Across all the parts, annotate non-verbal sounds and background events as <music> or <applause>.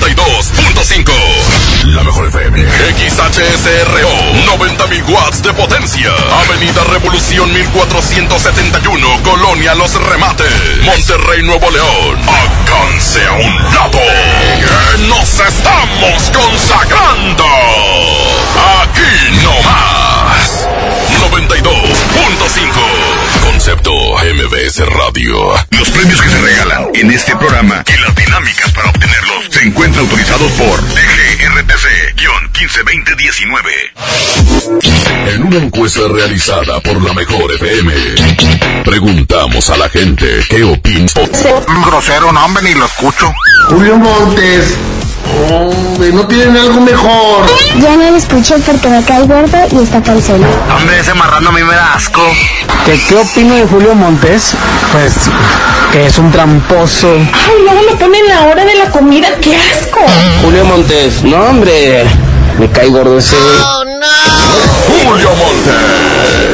92.5. La mejor FM. XHSRO. 90.000 watts de potencia. Avenida Revolución 1471. Colonia Los Remates. Monterrey, Nuevo León. Háganse a un lado. Nos estamos consagrando. Aquí no más. 92.5. Concepto MBS Radio. Los premios que se regalan en este programa y las dinámicas para obtenerlos se encuentran autorizados por DGRTC-152019. En una encuesta realizada por la Mejor FM, preguntamos a la gente qué opina. Un grosero, no, hombre, ni lo escucho. Julio Montes. Hombre, no tienen algo mejor. Ya no lo escuché porque me cae gordo y está solo. Hombre, ese marrano a mí me da asco. ¿Qué, ¿Qué opino de Julio Montes? Pues que es un tramposo. Ay, luego me ponen la hora de la comida, qué asco. Julio Montes, no hombre, me cae gordo ese. Julio Monte.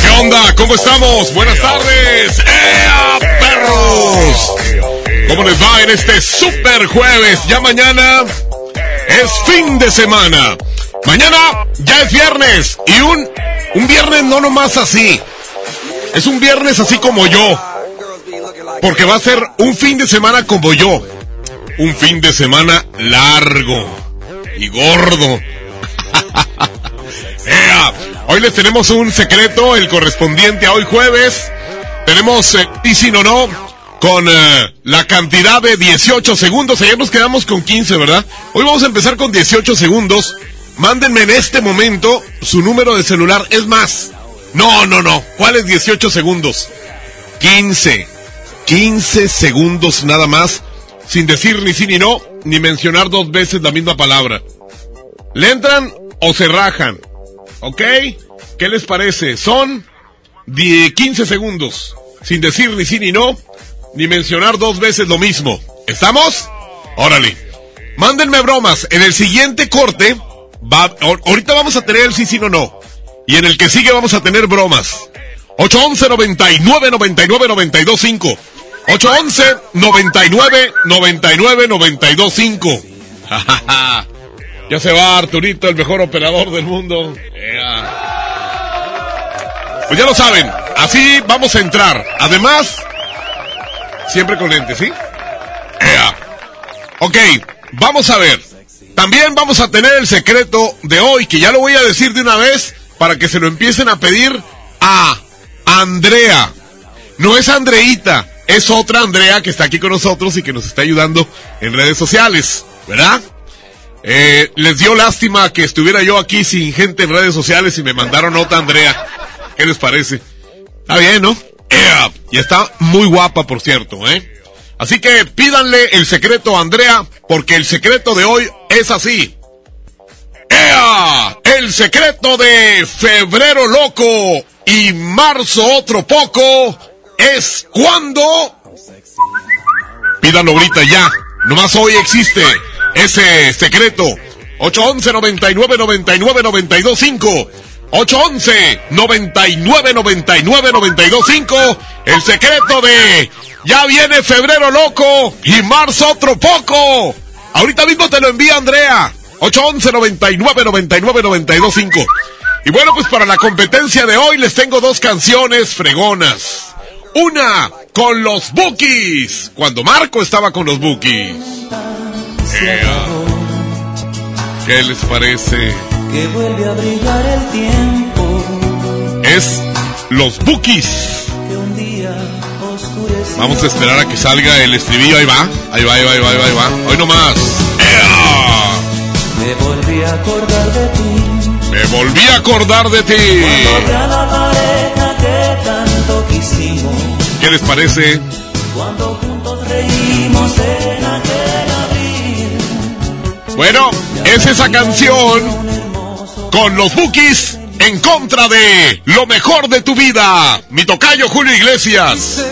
¿Qué onda? ¿Cómo estamos? Buenas tardes. ¡Ea, perros! ¿Cómo les va en este super jueves? Ya mañana es fin de semana. Mañana ya es viernes. Y un, un viernes no nomás así. Es un viernes así como yo. Porque va a ser un fin de semana como yo. Un fin de semana largo y gordo. <laughs> Hoy les tenemos un secreto, el correspondiente a hoy jueves. Tenemos, eh, y si no, no, con eh, la cantidad de 18 segundos. Ayer nos quedamos con 15, ¿verdad? Hoy vamos a empezar con 18 segundos. Mándenme en este momento su número de celular. Es más, no, no, no. ¿Cuál es 18 segundos? 15. 15 segundos nada más. Sin decir ni sí ni no, ni mencionar dos veces la misma palabra. ¿Le entran o se rajan? ¿Ok? ¿Qué les parece? Son 10, 15 segundos. Sin decir ni sí ni no, ni mencionar dos veces lo mismo. ¿Estamos? Órale. Mándenme bromas. En el siguiente corte, va, ahorita vamos a tener el sí, sí, no, no. Y en el que sigue vamos a tener bromas. 811 99 99 92 5. 811 99 99 92 5. Ya se va Arturito, el mejor operador del mundo. Yeah. Pues ya lo saben, así vamos a entrar. Además, siempre con lentes, ¿sí? Yeah. Ok, vamos a ver. También vamos a tener el secreto de hoy, que ya lo voy a decir de una vez para que se lo empiecen a pedir a Andrea. No es Andreita, es otra Andrea que está aquí con nosotros y que nos está ayudando en redes sociales, ¿verdad? Eh, les dio lástima que estuviera yo aquí sin gente en redes sociales y me mandaron otra Andrea. ¿Qué les parece? Está bien, ¿no? Yeah. Y está muy guapa, por cierto, ¿eh? Así que pídanle el secreto a Andrea, porque el secreto de hoy es así. ¡Ea! El secreto de febrero loco y marzo otro poco es cuando... Pídanlo ahorita ya. Nomás hoy existe ese secreto. 811 99 99 92 5. 811 99 99 92 5. El secreto de ya viene febrero loco y marzo otro poco. Ahorita mismo te lo envía Andrea. 811 99 99 92 5. Y bueno, pues para la competencia de hoy les tengo dos canciones fregonas. Una con los Bookies, cuando Marco estaba con los Bookies. ¿Qué les parece? Que vuelve a brillar el tiempo. Es los Bookies. Que un día Vamos a esperar a que salga el estribillo. Ahí va, ahí va, ahí va, ahí va, ahí va. Hoy nomás. ¡Ea! Me volví a acordar de ti. Me volví a acordar de ti. Cuando la pareja que tanto quisimos. ¿Qué les parece? Cuando juntos reímos en. Bueno, es esa canción con los Bookies en contra de lo mejor de tu vida. Mi tocayo Julio Iglesias.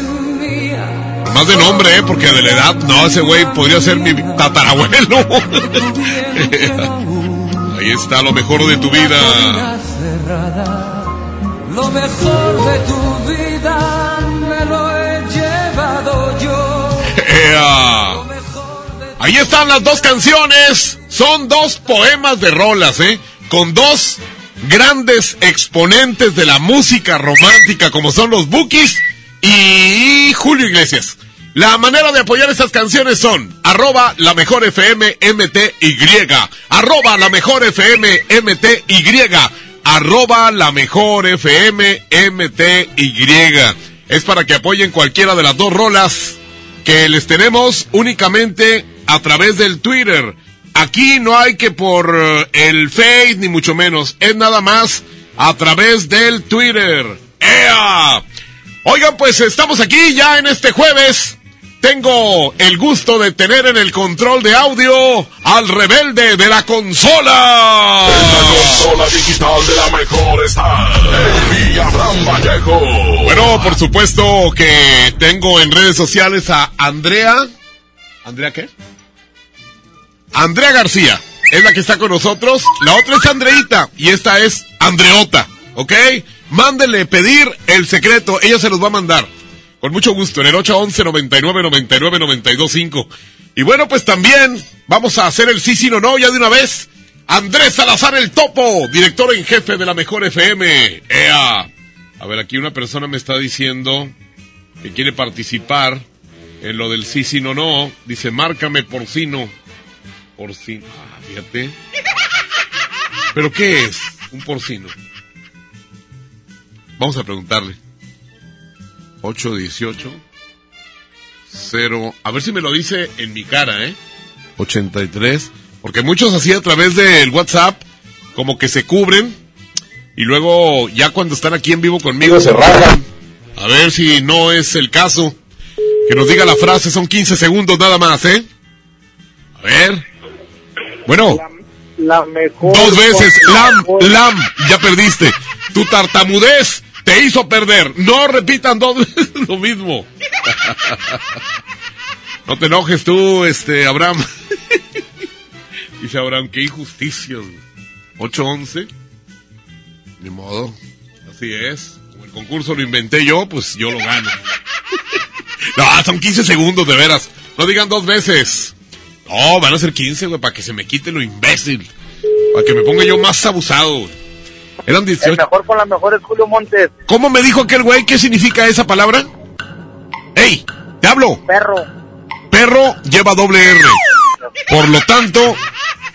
Más de nombre, ¿eh? Porque de la edad, no, ese güey podría ser mi tatarabuelo. <laughs> Ahí está lo mejor de tu vida. Lo mejor de tu vida Ahí están las dos canciones. Son dos poemas de rolas, ¿eh? Con dos grandes exponentes de la música romántica como son los Bookies y Julio Iglesias. La manera de apoyar estas canciones son arroba la mejor FM MTY, arroba la mejor FM MTY, arroba la mejor FM MTY. Es para que apoyen cualquiera de las dos rolas que les tenemos únicamente a través del Twitter. Aquí no hay que por eh, el Face ni mucho menos, es nada más a través del Twitter. ¡Ea! Oigan, pues estamos aquí ya en este jueves. Tengo el gusto de tener en el control de audio al rebelde de la consola. La consola digital de la mejor está en Abraham Vallejo. Bueno, por supuesto que tengo en redes sociales a Andrea. ¿Andrea qué? Andrea García es la que está con nosotros. La otra es Andreita y esta es Andreota, ¿ok? Mándenle pedir el secreto, ella se los va a mandar. Con mucho gusto, en el 811 99 99 925. Y bueno, pues también vamos a hacer el sí, sí, no, no, ya de una vez. Andrés Salazar el Topo, director en jefe de la Mejor FM. ¡Ea! A ver, aquí una persona me está diciendo que quiere participar en lo del sí, sí, no, no. Dice, márcame porcino. Porcino. Ah, fíjate. ¿Pero qué es un porcino? Vamos a preguntarle. 818 0. A ver si me lo dice en mi cara, ¿eh? 83. Porque muchos así a través del WhatsApp, como que se cubren. Y luego, ya cuando están aquí en vivo conmigo, se rajan. A ver si no es el caso. Que nos diga la frase, son 15 segundos nada más, ¿eh? A ver. Bueno. La mejor. Dos veces. Lam, lam, ya perdiste. Tu tartamudez te hizo perder. No repitan dos <laughs> veces lo mismo. No te enojes tú, este, Abraham. <laughs> Dice Abraham, qué injusticia. 8-11. Ni modo. Así es. Como el concurso lo inventé yo, pues yo lo gano. <laughs> No, son 15 segundos, de veras. No digan dos veces. No, van a ser 15, güey, para que se me quite lo imbécil. Para que me ponga yo más abusado, güey. Eran 18. El mejor con la mejor es Julio Montes. ¿Cómo me dijo aquel güey? ¿Qué significa esa palabra? ¡Ey! ¡Te hablo! Perro. Perro lleva doble R. Por lo tanto,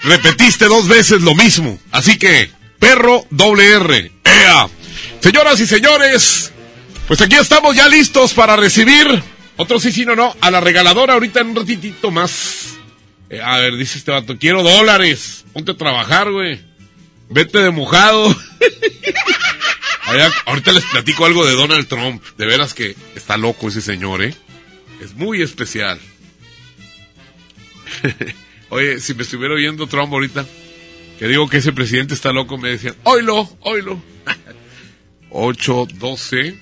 repetiste dos veces lo mismo. Así que, perro doble R. ¡Ea! Señoras y señores, pues aquí estamos ya listos para recibir otro sí, sí, no, no, a la regaladora ahorita en un ratitito más. Eh, a ver, dice este vato, quiero dólares. Ponte a trabajar, güey. Vete de mojado. <laughs> Ahorita les platico algo de Donald Trump. De veras que está loco ese señor, ¿eh? Es muy especial. <laughs> Oye, si me estuviera oyendo Trump ahorita, que digo que ese presidente está loco, me decían, oilo, oilo. <laughs> 8, 12.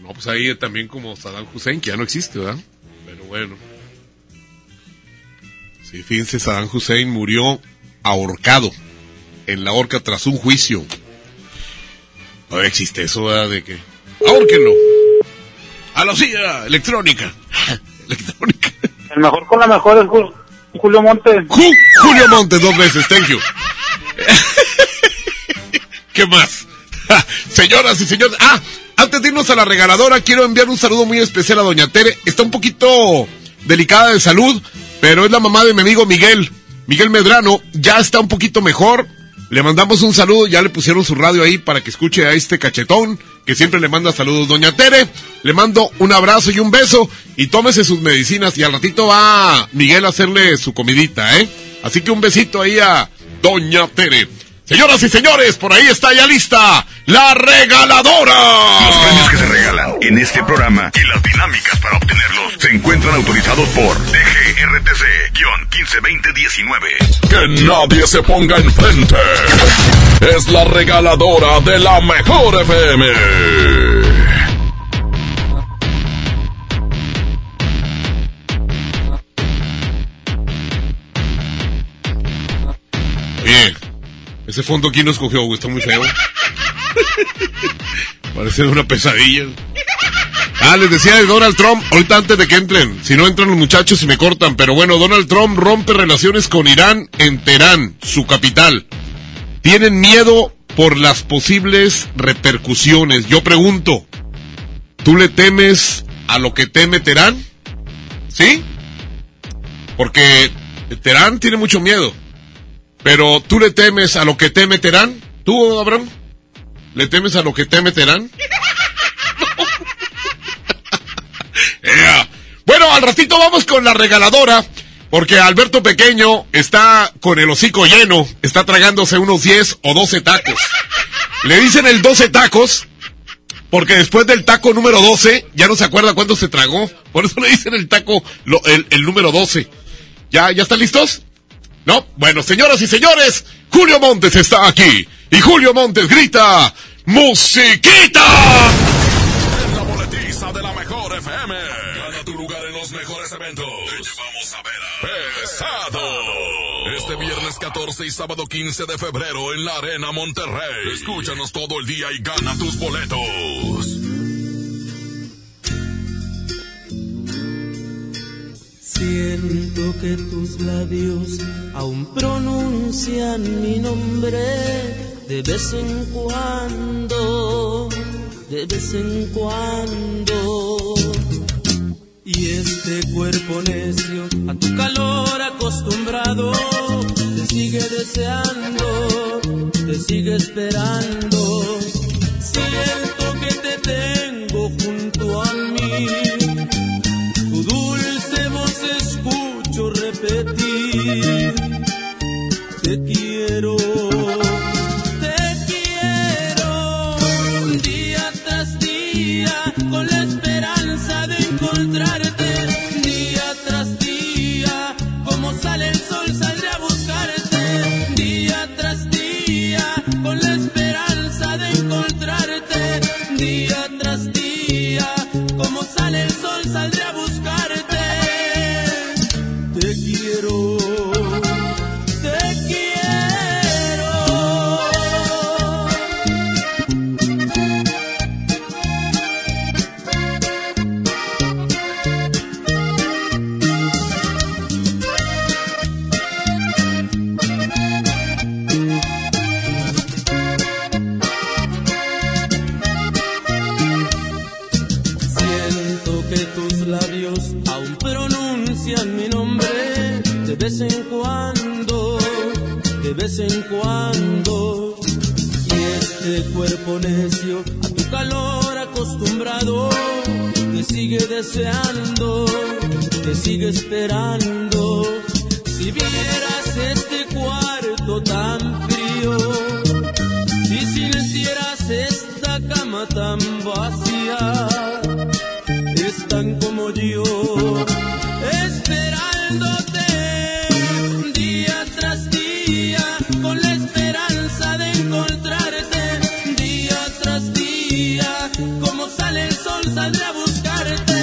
No, pues ahí también como Saddam Hussein, que ya no existe, ¿verdad? Pero bueno. Sí, fíjense, Saddam Hussein murió ahorcado en la horca tras un juicio. No existe eso, ¿verdad? De que. ¡Ahórquenlo! A la silla electrónica. <laughs> electrónica. El mejor con la mejor es Jul- Julio Montes. Ju- Julio Montes, dos veces, thank you. <laughs> ¿Qué más? <laughs> Señoras y señores, ah, antes de irnos a la regaladora, quiero enviar un saludo muy especial a Doña Tere. Está un poquito delicada de salud, pero es la mamá de mi amigo Miguel. Miguel Medrano ya está un poquito mejor. Le mandamos un saludo, ya le pusieron su radio ahí para que escuche a este cachetón que siempre le manda saludos. Doña Tere, le mando un abrazo y un beso y tómese sus medicinas y al ratito va Miguel a hacerle su comidita, ¿eh? Así que un besito ahí a Doña Tere. Señoras y señores, por ahí está ya lista la regaladora. Los premios que se regalan en este programa y las dinámicas para obtenerlos se encuentran autorizados por DGRTC-152019. Que nadie se ponga enfrente. Es la regaladora de la mejor FM. Ese fondo aquí no escogió, está muy feo. Parece una pesadilla. Ah, les decía de Donald Trump, ahorita antes de que entren, si no entran los muchachos y me cortan, pero bueno, Donald Trump rompe relaciones con Irán en Teherán, su capital. Tienen miedo por las posibles repercusiones. Yo pregunto, ¿tú le temes a lo que teme Teherán? ¿Sí? Porque Teherán tiene mucho miedo. Pero ¿tú le temes a lo que teme Terán? ¿Tú, Abraham? ¿Le temes a lo que teme Terán? <laughs> Ea. Bueno, al ratito vamos con la regaladora, porque Alberto Pequeño está con el hocico lleno, está tragándose unos 10 o 12 tacos. Le dicen el 12 tacos, porque después del taco número 12, ya no se acuerda cuándo se tragó, por eso le dicen el taco, lo- el, el número 12. ¿Ya, ¿Ya están listos? No, bueno, señoras y señores, Julio Montes está aquí. Y Julio Montes grita, ¡Musiquita! La boletiza de la mejor FM. Gana tu lugar en los mejores eventos. Te llevamos a ver Pesado. Este viernes 14 y sábado 15 de febrero en la Arena Monterrey. Escúchanos todo el día y gana tus boletos. Siento que tus labios aún pronuncian mi nombre de vez en cuando, de vez en cuando. Y este cuerpo necio a tu calor acostumbrado te sigue deseando, te sigue esperando. Siento que te tengo junto a mí sale el sol, saldré a buscarte. Vez en cuando. Y este cuerpo necio a tu calor acostumbrado te sigue deseando, te sigue esperando. Si vieras este cuarto tan frío, si silencieras esta cama tan vacía, están como yo, esperándote sol, saldré a buscarte,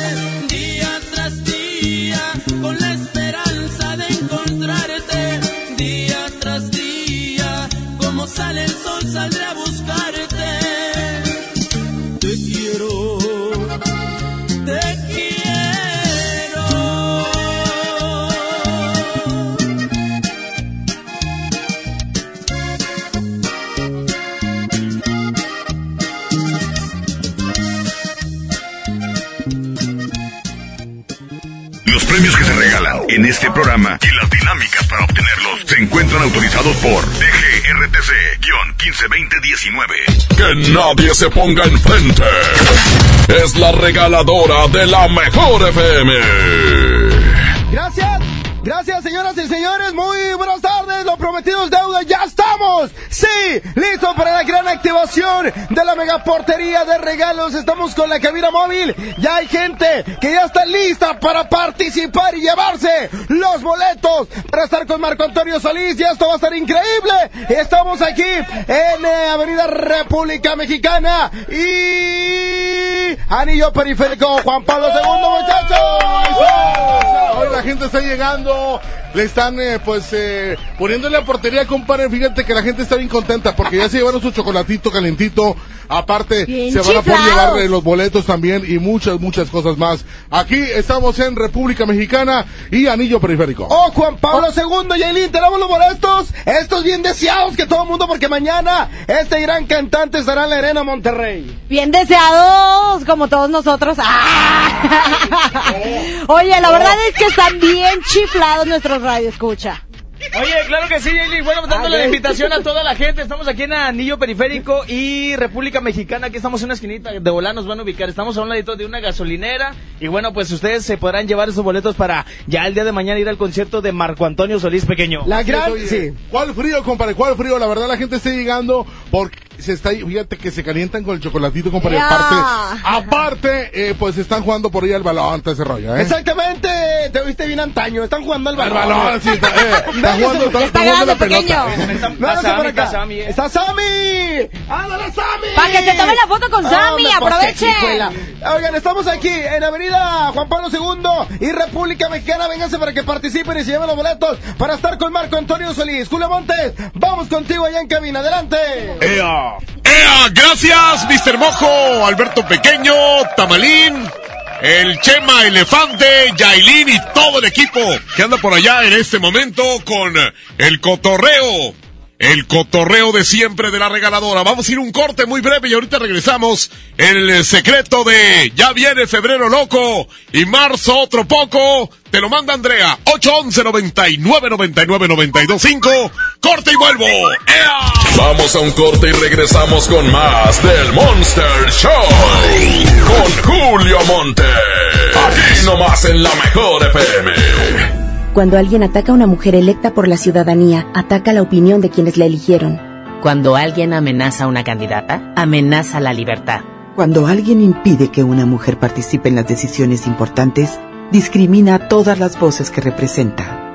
día tras día, con la esperanza de encontrarte, día tras día, como sale el sol, saldré a buscarte. En este programa y las dinámicas para obtenerlos se encuentran autorizados por DGRTC-152019. Que nadie se ponga enfrente. Es la regaladora de la mejor FM. Gracias. Gracias, señoras y señores. Muy buenas tardes. Lo prometido es deuda. Ya estamos. Sí, listo para la activación de la megaportería de regalos. Estamos con la cabina móvil. Ya hay gente que ya está lista para participar y llevarse los boletos para estar con Marco Antonio Solís. Y esto va a estar increíble. Estamos aquí en eh, Avenida República Mexicana y Anillo Periférico Juan Pablo II, muchachos. Hoy la gente está llegando, le están eh, pues eh, poniéndole a portería, compadre. Fíjate que la gente está bien contenta porque ya se llevaron su chocolatito calentito. Aparte, Bien se van a poder llevar eh, los boletos también y muchas, muchas cosas más. Aquí estamos en República Mexicana y Anillo Periférico. Oh, Juan Pablo II, Yailin, tenemos los boletos. Estos bien deseados que todo el mundo, porque mañana este gran cantante estará en la Arena Monterrey. Bien deseados, como todos nosotros. ¡Ah! <laughs> Oye, la verdad es que están bien chiflados nuestros radioescucha. Oye, claro que sí, Yaeli. Bueno, dándole la invitación a toda la gente. Estamos aquí en Anillo Periférico y República Mexicana. Aquí estamos en una esquinita de volá, nos van a ubicar. Estamos a un ladito de una gasolinera. Y bueno, pues ustedes se podrán llevar esos boletos para ya el día de mañana ir al concierto de Marco Antonio Solís Pequeño. Oye, ¿Cuál frío, compadre? ¿Cuál frío? La verdad la gente está llegando porque se está, fíjate que se calientan con el chocolatito, compadre. Ya. Aparte, aparte, eh, pues están jugando por ahí al balón, todo ese rollo, ¿eh? Exactamente, te viste bien antaño. Están jugando al Al balón. balón, sí, está, eh, <laughs> está jugando, está, está jugando la pelota. Véngase por acá. ¡Está Sammy! ¡Ándale, Sammy! Para que se tome la foto con Sammy, pues, aprovechen. Oigan, estamos aquí en Avenida Juan Pablo II y República Mexicana. Vénganse para que participen y se lleven los boletos para estar con Marco Antonio Solís. Julio Montes, vamos contigo allá en cabina. Adelante. ¡Ea! ¡Ea! Gracias, Mr. Mojo, Alberto Pequeño, Tamalín, el Chema Elefante, Yailin y todo el equipo que anda por allá en este momento con el cotorreo. El cotorreo de siempre de la regaladora. Vamos a ir un corte muy breve y ahorita regresamos. El secreto de ya viene febrero loco y marzo otro poco. Te lo manda Andrea. 811 99 99 925. Corte y vuelvo. ¡Ea! Vamos a un corte y regresamos con más del Monster Show. Con Julio Monte. Aquí nomás en la mejor FM. Cuando alguien ataca a una mujer electa por la ciudadanía, ataca la opinión de quienes la eligieron. Cuando alguien amenaza a una candidata, amenaza la libertad. Cuando alguien impide que una mujer participe en las decisiones importantes, discrimina a todas las voces que representa.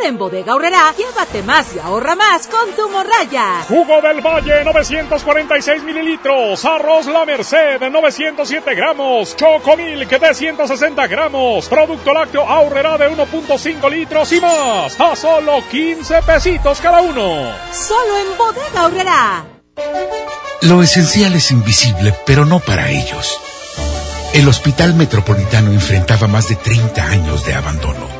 Ahora en Bodega Horrera, llévate más y ahorra más con tu morraya. Jugo del Valle 946 mililitros, arroz La Merced 907 gramos, Chocomilk de 160 gramos, producto lácteo Aurrera de 1.5 litros y más, a solo 15 pesitos cada uno. Solo en Bodega Horrera. Lo esencial es invisible, pero no para ellos. El Hospital Metropolitano enfrentaba más de 30 años de abandono.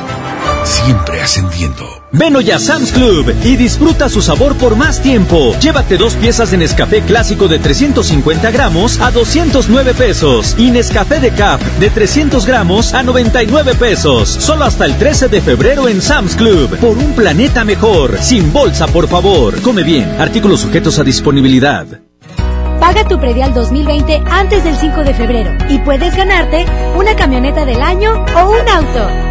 Siempre ascendiendo. Ven hoy a Sam's Club y disfruta su sabor por más tiempo. Llévate dos piezas de Nescafé clásico de 350 gramos a 209 pesos y Nescafé de Cap de 300 gramos a 99 pesos. Solo hasta el 13 de febrero en Sam's Club. Por un planeta mejor. Sin bolsa, por favor. Come bien. Artículos sujetos a disponibilidad. Paga tu predial 2020 antes del 5 de febrero y puedes ganarte una camioneta del año o un auto.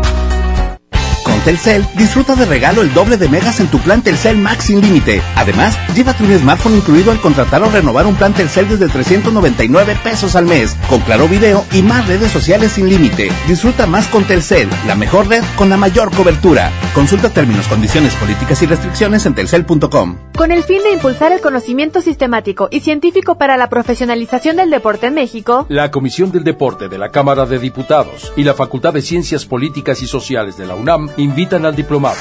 Con Telcel, disfruta de regalo el doble de megas en tu plan Telcel Max sin límite. Además, llévate un smartphone incluido al contratar o renovar un plan Telcel desde 399 pesos al mes, con claro video y más redes sociales sin límite. Disfruta más con Telcel, la mejor red con la mayor cobertura. Consulta términos, condiciones, políticas y restricciones en telcel.com. Con el fin de impulsar el conocimiento sistemático y científico para la profesionalización del deporte en México, La Comisión del Deporte de la Cámara de Diputados y la Facultad de Ciencias Políticas y Sociales de la UNAM invitan al diplomado.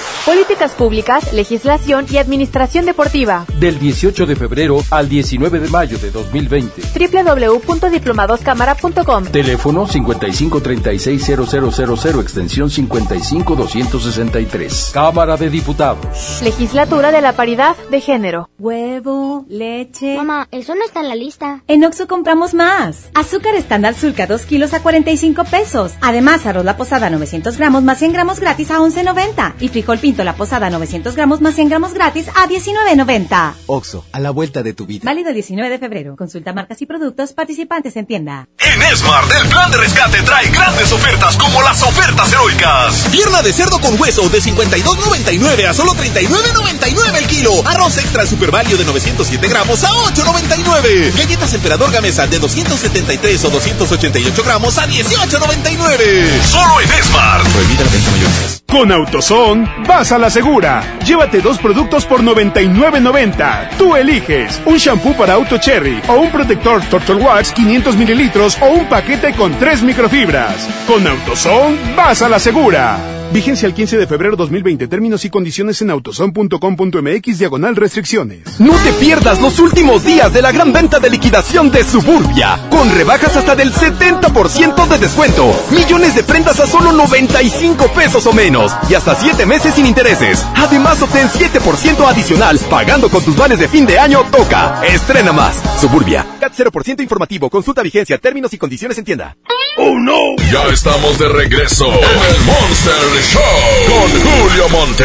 Políticas Públicas, Legislación y Administración Deportiva. Del 18 de febrero al 19 de mayo de 2020. www.diplomadoscámara.com Teléfono 55360000 extensión 55263. Cámara de Diputados. Legislatura de la Paridad de Género. Huevo, leche. Mamá, eso no está en la lista. En Oxo compramos más. Azúcar estándar Sulca 2 kilos a 45 pesos. Además, arroz la posada 900 gramos más 100 gramos gratis a 11.90. Y frijol pinto la posada 900 gramos más 100 gramos gratis a 19.90. Oxo, a la vuelta de tu vida. Válido el 19 de febrero. Consulta marcas y productos participantes en tienda. En Smart, el plan de rescate trae grandes ofertas como las ofertas heroicas. Pierna de cerdo con hueso de 52.99 a solo 39.99 el kilo. Arroz extra super value de 907 gramos a 8.99. Galletas emperador gamesa de 273 o 288 gramos a 18.99. Solo en Smart. Prohibida la venta mayoristas. Con AutoZone, vas a la segura. Llévate dos productos por 99.90. Tú eliges un shampoo para auto cherry o un protector Turtle Wax 500 mililitros o un paquete con tres microfibras. Con AutoZone, vas a la segura. Vigencia el 15 de febrero 2020. Términos y condiciones en autozone.com.mx diagonal restricciones. No te pierdas los últimos días de la gran venta de liquidación de Suburbia, con rebajas hasta del 70% de descuento, millones de prendas a solo 95 pesos o menos y hasta 7 meses sin intereses. Además obtén 7% adicional pagando con tus vales de fin de año Toca. Estrena más. Suburbia. CAT 0% informativo. Consulta vigencia, términos y condiciones en tienda. ¡Oh, no! Ya estamos de regreso en el Monster Show con Julio Monte.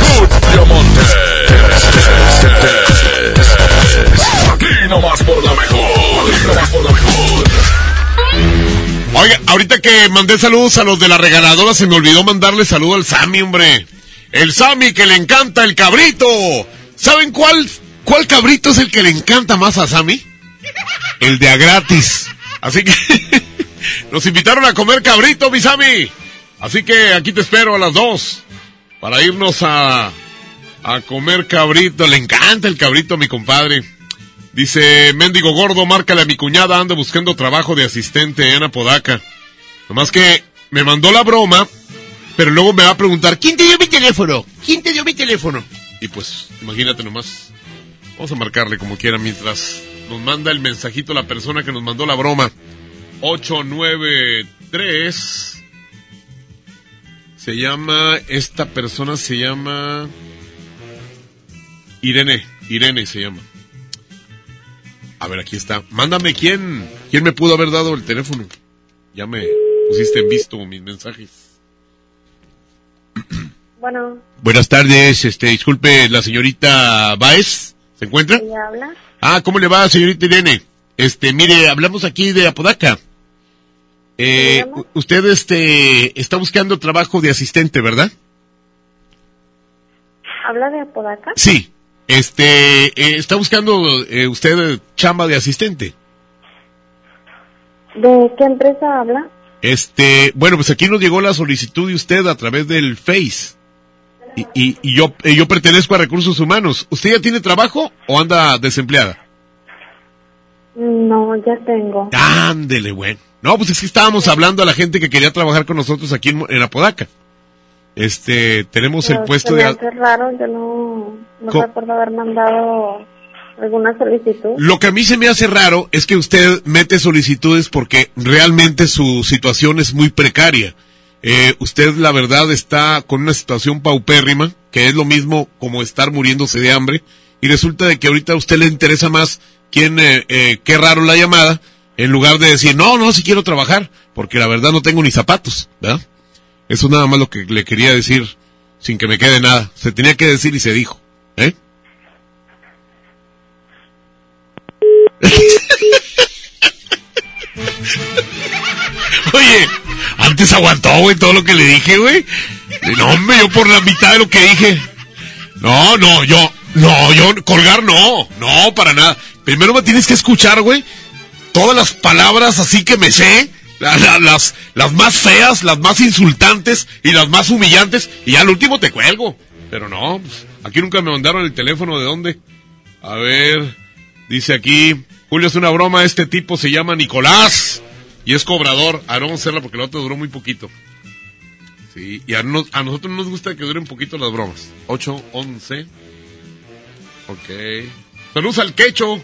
Julio Monte. Aquí nomás por la mejor. Aquí nomás por la mejor. Oiga, ahorita que mandé saludos a los de la regaladora, se me olvidó mandarle saludo al Sammy, hombre. El Sammy que le encanta el cabrito. ¿Saben cuál, cuál cabrito es el que le encanta más a Sammy? El de a gratis. Así que <laughs> nos invitaron a comer cabrito, mi Sammy. Así que aquí te espero a las dos para irnos a, a comer cabrito. Le encanta el cabrito a mi compadre. Dice, mendigo gordo, márcale a mi cuñada, anda buscando trabajo de asistente en Apodaca. Nomás que me mandó la broma, pero luego me va a preguntar, ¿quién te dio mi teléfono? ¿Quién te dio mi teléfono? Y pues, imagínate nomás. Vamos a marcarle como quiera mientras nos manda el mensajito la persona que nos mandó la broma. 893. Se llama, esta persona se llama... Irene, Irene se llama. A ver, aquí está. Mándame quién, quién me pudo haber dado el teléfono. Ya me pusiste en visto mis mensajes. <clears throat> Bueno, Buenas tardes, este, disculpe, la señorita Baez, ¿se encuentra? ¿ella habla? Ah, ¿cómo le va, señorita Irene? Este, mire, hablamos aquí de Apodaca. Eh, usted, este, está buscando trabajo de asistente, ¿verdad? ¿Habla de Apodaca? Sí. Este, eh, está buscando eh, usted chamba de asistente. ¿De qué empresa habla? Este, bueno, pues aquí nos llegó la solicitud de usted a través del Face. Y, y, y yo, yo pertenezco a Recursos Humanos. ¿Usted ya tiene trabajo o anda desempleada? No, ya tengo. Ándele, bueno. No, pues es que estábamos hablando a la gente que quería trabajar con nosotros aquí en, en Apodaca. Este, tenemos el puesto de... hace raro, yo no, no recuerdo haber mandado alguna solicitud. Lo que a mí se me hace raro es que usted mete solicitudes porque realmente su situación es muy precaria. Eh, usted, la verdad, está con una situación paupérrima, que es lo mismo como estar muriéndose de hambre, y resulta de que ahorita a usted le interesa más quién, eh, eh, qué raro la llamada, en lugar de decir, no, no, si quiero trabajar, porque la verdad no tengo ni zapatos, ¿verdad? Eso nada más lo que le quería decir, sin que me quede nada. Se tenía que decir y se dijo, ¿eh? <laughs> antes aguantó, güey, todo lo que le dije, güey. No, hombre, yo por la mitad de lo que dije. No, no, yo, no, yo colgar no, no, para nada. Primero me tienes que escuchar, güey, todas las palabras así que me sé, la- la- las, las más feas, las más insultantes y las más humillantes, y al último te cuelgo. Pero no, pues, aquí nunca me mandaron el teléfono de dónde. A ver, dice aquí, Julio es una broma, este tipo se llama Nicolás y es cobrador. A ver, vamos a hacerla porque la otra duró muy poquito. Sí, y a, nos- a nosotros nos gusta que duren poquito las bromas. 8, 11. Ok. Saludos al quecho,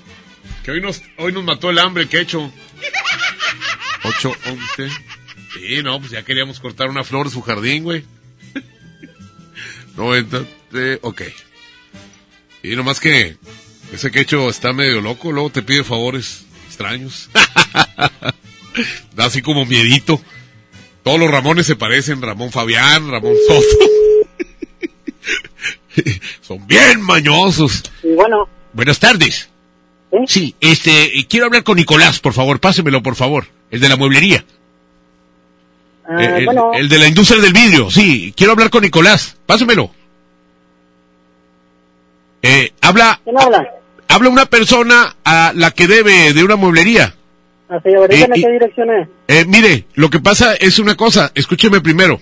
que hoy nos, hoy nos mató el hambre, quecho. 8, 11. Sí, no, pues ya queríamos cortar una flor de su jardín, güey. 90, eh, ok. Y nomás que ese quecho está medio loco, luego te pide favores extraños. <laughs> <laughs> da así como miedito. Todos los Ramones se parecen, Ramón Fabián, Ramón Soto. <laughs> Son bien mañosos. bueno. Buenas tardes. Sí, este, quiero hablar con Nicolás, por favor, pásemelo, por favor. El de la mueblería. Ah, Eh, el, bueno. el de la industria del vidrio, sí, quiero hablar con Nicolás, pásemelo. Eh, habla, ¿Quién habla? habla una persona a la que debe de una mueblería. Eh, dígame y- qué dirección es. Eh, mire, lo que pasa es una cosa, escúcheme primero.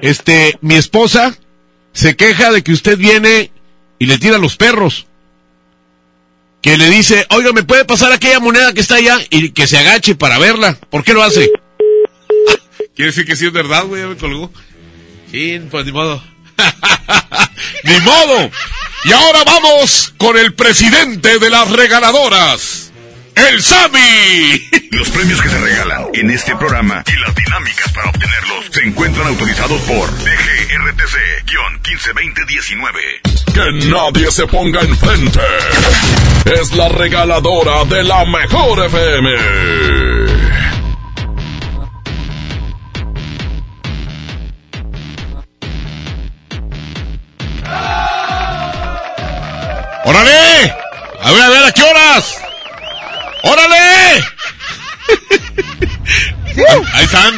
Este, mi esposa se queja de que usted viene y le tira los perros. Que le dice, oiga, ¿me puede pasar aquella moneda que está allá? Y que se agache para verla. ¿Por qué lo hace? <laughs> Quiere decir que sí es verdad, güey, ya me colgó. Sí, pues ni modo. <laughs> ¡Ni modo! Y ahora vamos con el presidente de las regaladoras, el Sami. <laughs> Los premios que se regalan en este programa y las dinámicas para obtenerlos se encuentran autorizados por DGRTC-152019. Que nadie se ponga enfrente. Es la regaladora de la mejor FM. ¡Órale! A ver, a ver, ¿a qué horas? ¡Órale! Ahí están.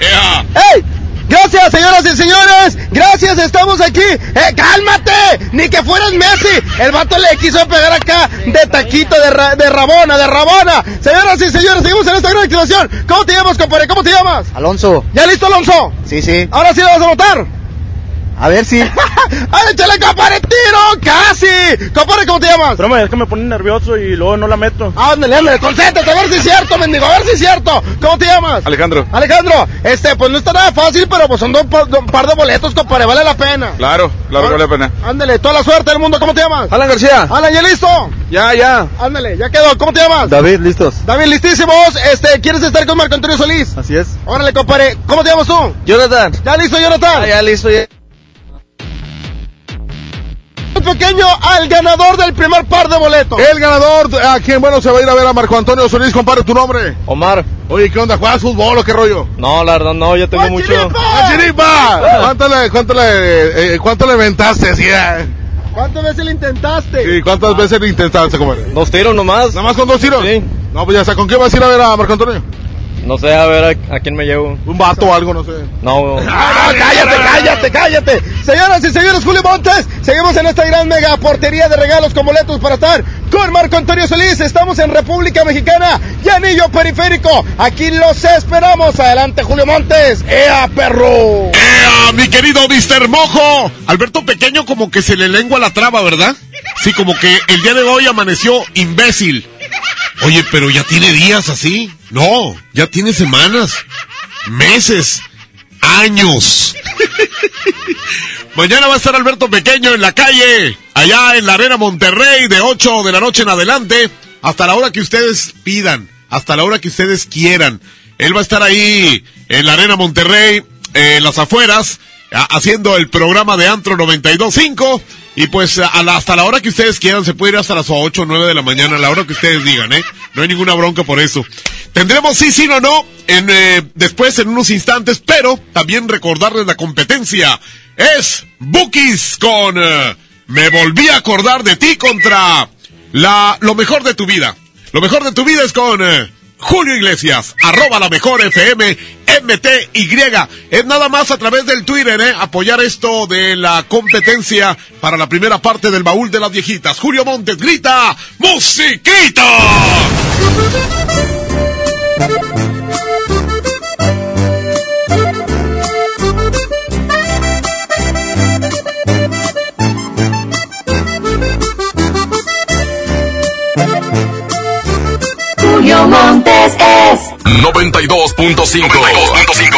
Ea. ¡Ey! Gracias, señoras y señores. Gracias, estamos aquí. ¡Eh, cálmate! Ni que fueras Messi. El vato le quiso pegar acá de taquito de, ra- de Rabona, de Rabona. Señoras y señores, seguimos en esta gran activación. ¿Cómo te llamas, compadre? ¿Cómo te llamas? Alonso. ¿Ya listo, Alonso? Sí, sí. Ahora sí lo vas a notar. A ver si. <laughs> ¡Ay, échale, compadre, tiro! ¡Casi! Compadre, ¿cómo te llamas? Espérame, es que me pone nervioso y luego no la meto. Ándale, ándale, concéntrate, a ver si es cierto, mendigo, a ver si es cierto. ¿Cómo te llamas? Alejandro. Alejandro, este, pues no está nada fácil, pero pues son dos, pa- dos- par de boletos, compadre, vale la pena. Claro, claro, vale la pena. Ándale, toda la suerte del mundo, ¿cómo te llamas? Alan García. Alan, ¿ya listo? Ya, ya. Ándale, ya quedó, ¿cómo te llamas? David, listos. David, listísimos, este, ¿quieres estar con Marco Antonio Solís? Así es. Órale, compadre, ¿cómo te llamas tú? Jonathan. ¿Ya listo, Jonathan? Ya, ya listo, ya. Pequeño al ganador del primer par de boletos. El ganador, a quien bueno se va a ir a ver a Marco Antonio Solís, compadre, tu nombre. Omar. Oye, ¿qué onda? ¿Juegas fútbol o qué rollo? No, la verdad no, ya tengo mucho. ¡Guachiripa! ¿Cuánto le, cuánto le, eh, cuánto le ventaste? Sí, eh? ¿Cuántas veces le intentaste? Sí, ¿cuántas veces le intentaste, compadre? Dos tiros nomás. ¿Nada más con dos tiros? Sí. No, pues ya está. ¿Con qué vas a ir a ver a Marco Antonio? No sé, a ver a, a quién me llevo. Un vato o algo, no sé. No. <laughs> ¡Ah, cállate, cállate, cállate! Señoras y señores, Julio Montes, seguimos en esta gran mega portería de regalos con boletos para estar con Marco Antonio Solís. Estamos en República Mexicana y Anillo Periférico. Aquí los esperamos. Adelante, Julio Montes. ¡Ea, perro! ¡Ea, mi querido Mr. Mojo! Alberto Pequeño como que se le lengua la traba, ¿verdad? Sí, como que el día de hoy amaneció imbécil. Oye, pero ya tiene días así. No, ya tiene semanas, meses, años. <laughs> Mañana va a estar Alberto Pequeño en la calle, allá en la Arena Monterrey, de 8 de la noche en adelante, hasta la hora que ustedes pidan, hasta la hora que ustedes quieran. Él va a estar ahí en la Arena Monterrey, eh, en las afueras, haciendo el programa de Antro 92.5. Y pues hasta la hora que ustedes quieran, se puede ir hasta las 8 o 9 de la mañana, a la hora que ustedes digan, ¿eh? No hay ninguna bronca por eso. Tendremos sí, sí o no, en, eh, después en unos instantes, pero también recordarles la competencia. Es Bookies con eh, Me volví a acordar de ti contra la, lo mejor de tu vida. Lo mejor de tu vida es con eh, Julio Iglesias, arroba la mejor FM, MTY. Es nada más a través del Twitter, ¿eh? Apoyar esto de la competencia para la primera parte del baúl de las viejitas. Julio Montes grita, ¡Musiquita! 92.5. 92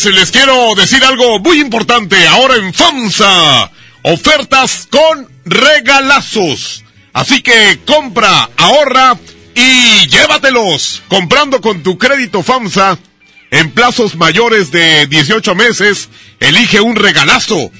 Pues les quiero decir algo muy importante. Ahora en FAMSA, ofertas con regalazos. Así que compra, ahorra y llévatelos. Comprando con tu crédito FAMSA en plazos mayores de 18 meses, elige un regalazo.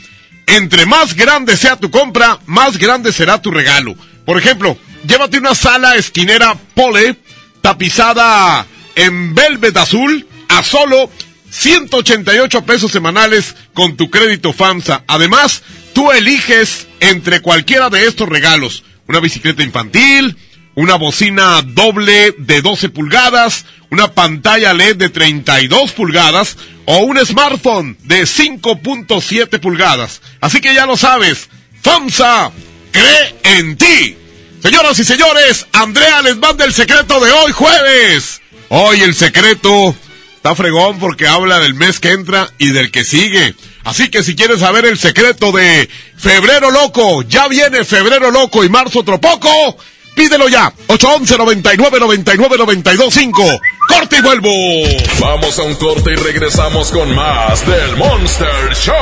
Entre más grande sea tu compra, más grande será tu regalo. Por ejemplo, llévate una sala esquinera Pole tapizada en velvet azul a solo 188 pesos semanales con tu crédito FAMSA. Además, tú eliges entre cualquiera de estos regalos. Una bicicleta infantil, una bocina doble de 12 pulgadas, una pantalla LED de 32 pulgadas o un smartphone de 5.7 pulgadas. Así que ya lo sabes, FAMSA cree en ti. Señoras y señores, Andrea les manda el secreto de hoy jueves. Hoy el secreto está fregón porque habla del mes que entra y del que sigue. Así que si quieres saber el secreto de Febrero Loco, ya viene Febrero Loco y Marzo otro poco, pídelo ya. 811 99 99 92 5. Corte y vuelvo. Vamos a un corte y regresamos con más del Monster Show.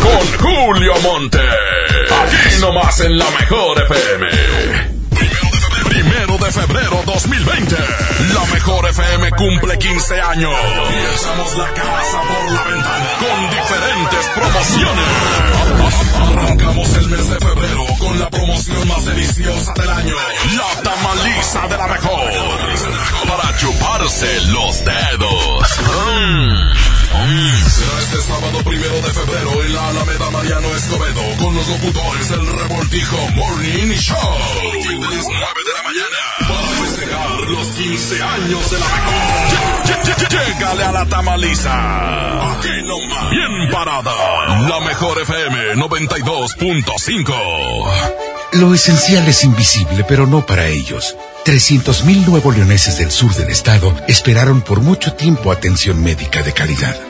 Con Julio Monte. Aquí nomás en la mejor FM. Febrero 2020. La mejor FM cumple 15 años. Y echamos la casa por la ventana con diferentes promociones. Arrancamos el mes de febrero con la promoción más deliciosa del año. La tamaliza de la mejor. Para chuparse los dedos. Mm. Será este sábado primero de febrero en la Alameda Mariano Escobedo con los locutores del Revoltijo Morning Show. 9 de la mañana festejar los 15 años de la mejor. Llegale a la tamaliza. Aquí nomás. Bien parada. La mejor FM 92.5. Lo esencial es invisible, pero no para ellos. 300.000 nuevos leoneses del sur del estado esperaron por mucho tiempo atención médica de calidad.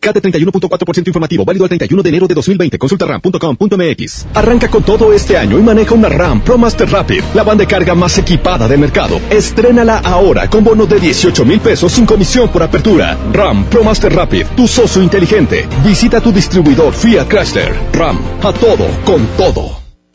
KT 31.4% informativo, válido al 31 de enero de 2020. Consulta ram.com.mx. Arranca con todo este año y maneja una RAM Pro Master Rapid, la banda de carga más equipada del mercado. Estrénala ahora con bono de 18 mil pesos sin comisión por apertura. RAM Pro Master Rapid, tu socio inteligente. Visita tu distribuidor Fiat Chrysler. RAM, a todo, con todo.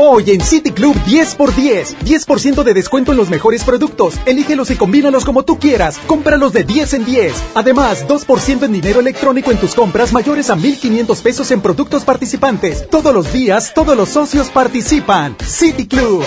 Hoy en City Club 10x10. 10% de descuento en los mejores productos. Elígelos y combínalos como tú quieras. Cómpralos de 10 en 10. Además, 2% en dinero electrónico en tus compras mayores a 1,500 pesos en productos participantes. Todos los días, todos los socios participan. City Club.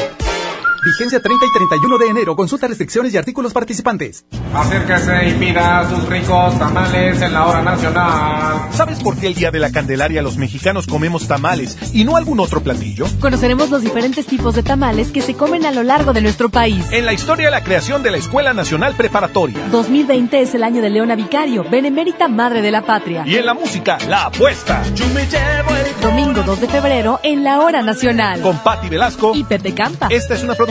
Vigencia 30 y 31 de enero. Consulta restricciones y artículos participantes. Acérquese y pida sus ricos tamales en la hora nacional. ¿Sabes por qué el día de la Candelaria los mexicanos comemos tamales y no algún otro platillo? Conoceremos los diferentes tipos de tamales que se comen a lo largo de nuestro país. En la historia de la creación de la Escuela Nacional Preparatoria. 2020 es el año de Leona Vicario, benemérita madre de la patria. Y en la música, la apuesta. Yo me llevo el... Domingo 2 de febrero en la hora nacional. Con Patti Velasco y Pepe Campa. Esta es una producción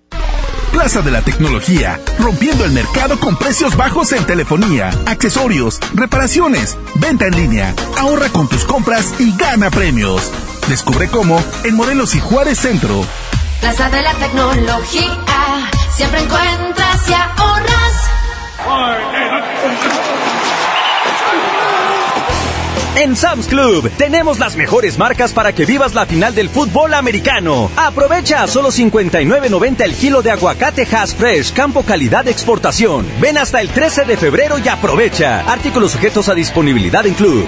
Plaza de la Tecnología, rompiendo el mercado con precios bajos en telefonía, accesorios, reparaciones, venta en línea. Ahorra con tus compras y gana premios. Descubre cómo en Modelos y Juárez Centro. Plaza de la Tecnología, siempre encuentras y ahorras. En Sam's Club tenemos las mejores marcas para que vivas la final del fútbol americano. Aprovecha a solo 59.90 el kilo de aguacate Hass Fresh, campo calidad de exportación. Ven hasta el 13 de febrero y aprovecha. Artículos sujetos a disponibilidad en Club.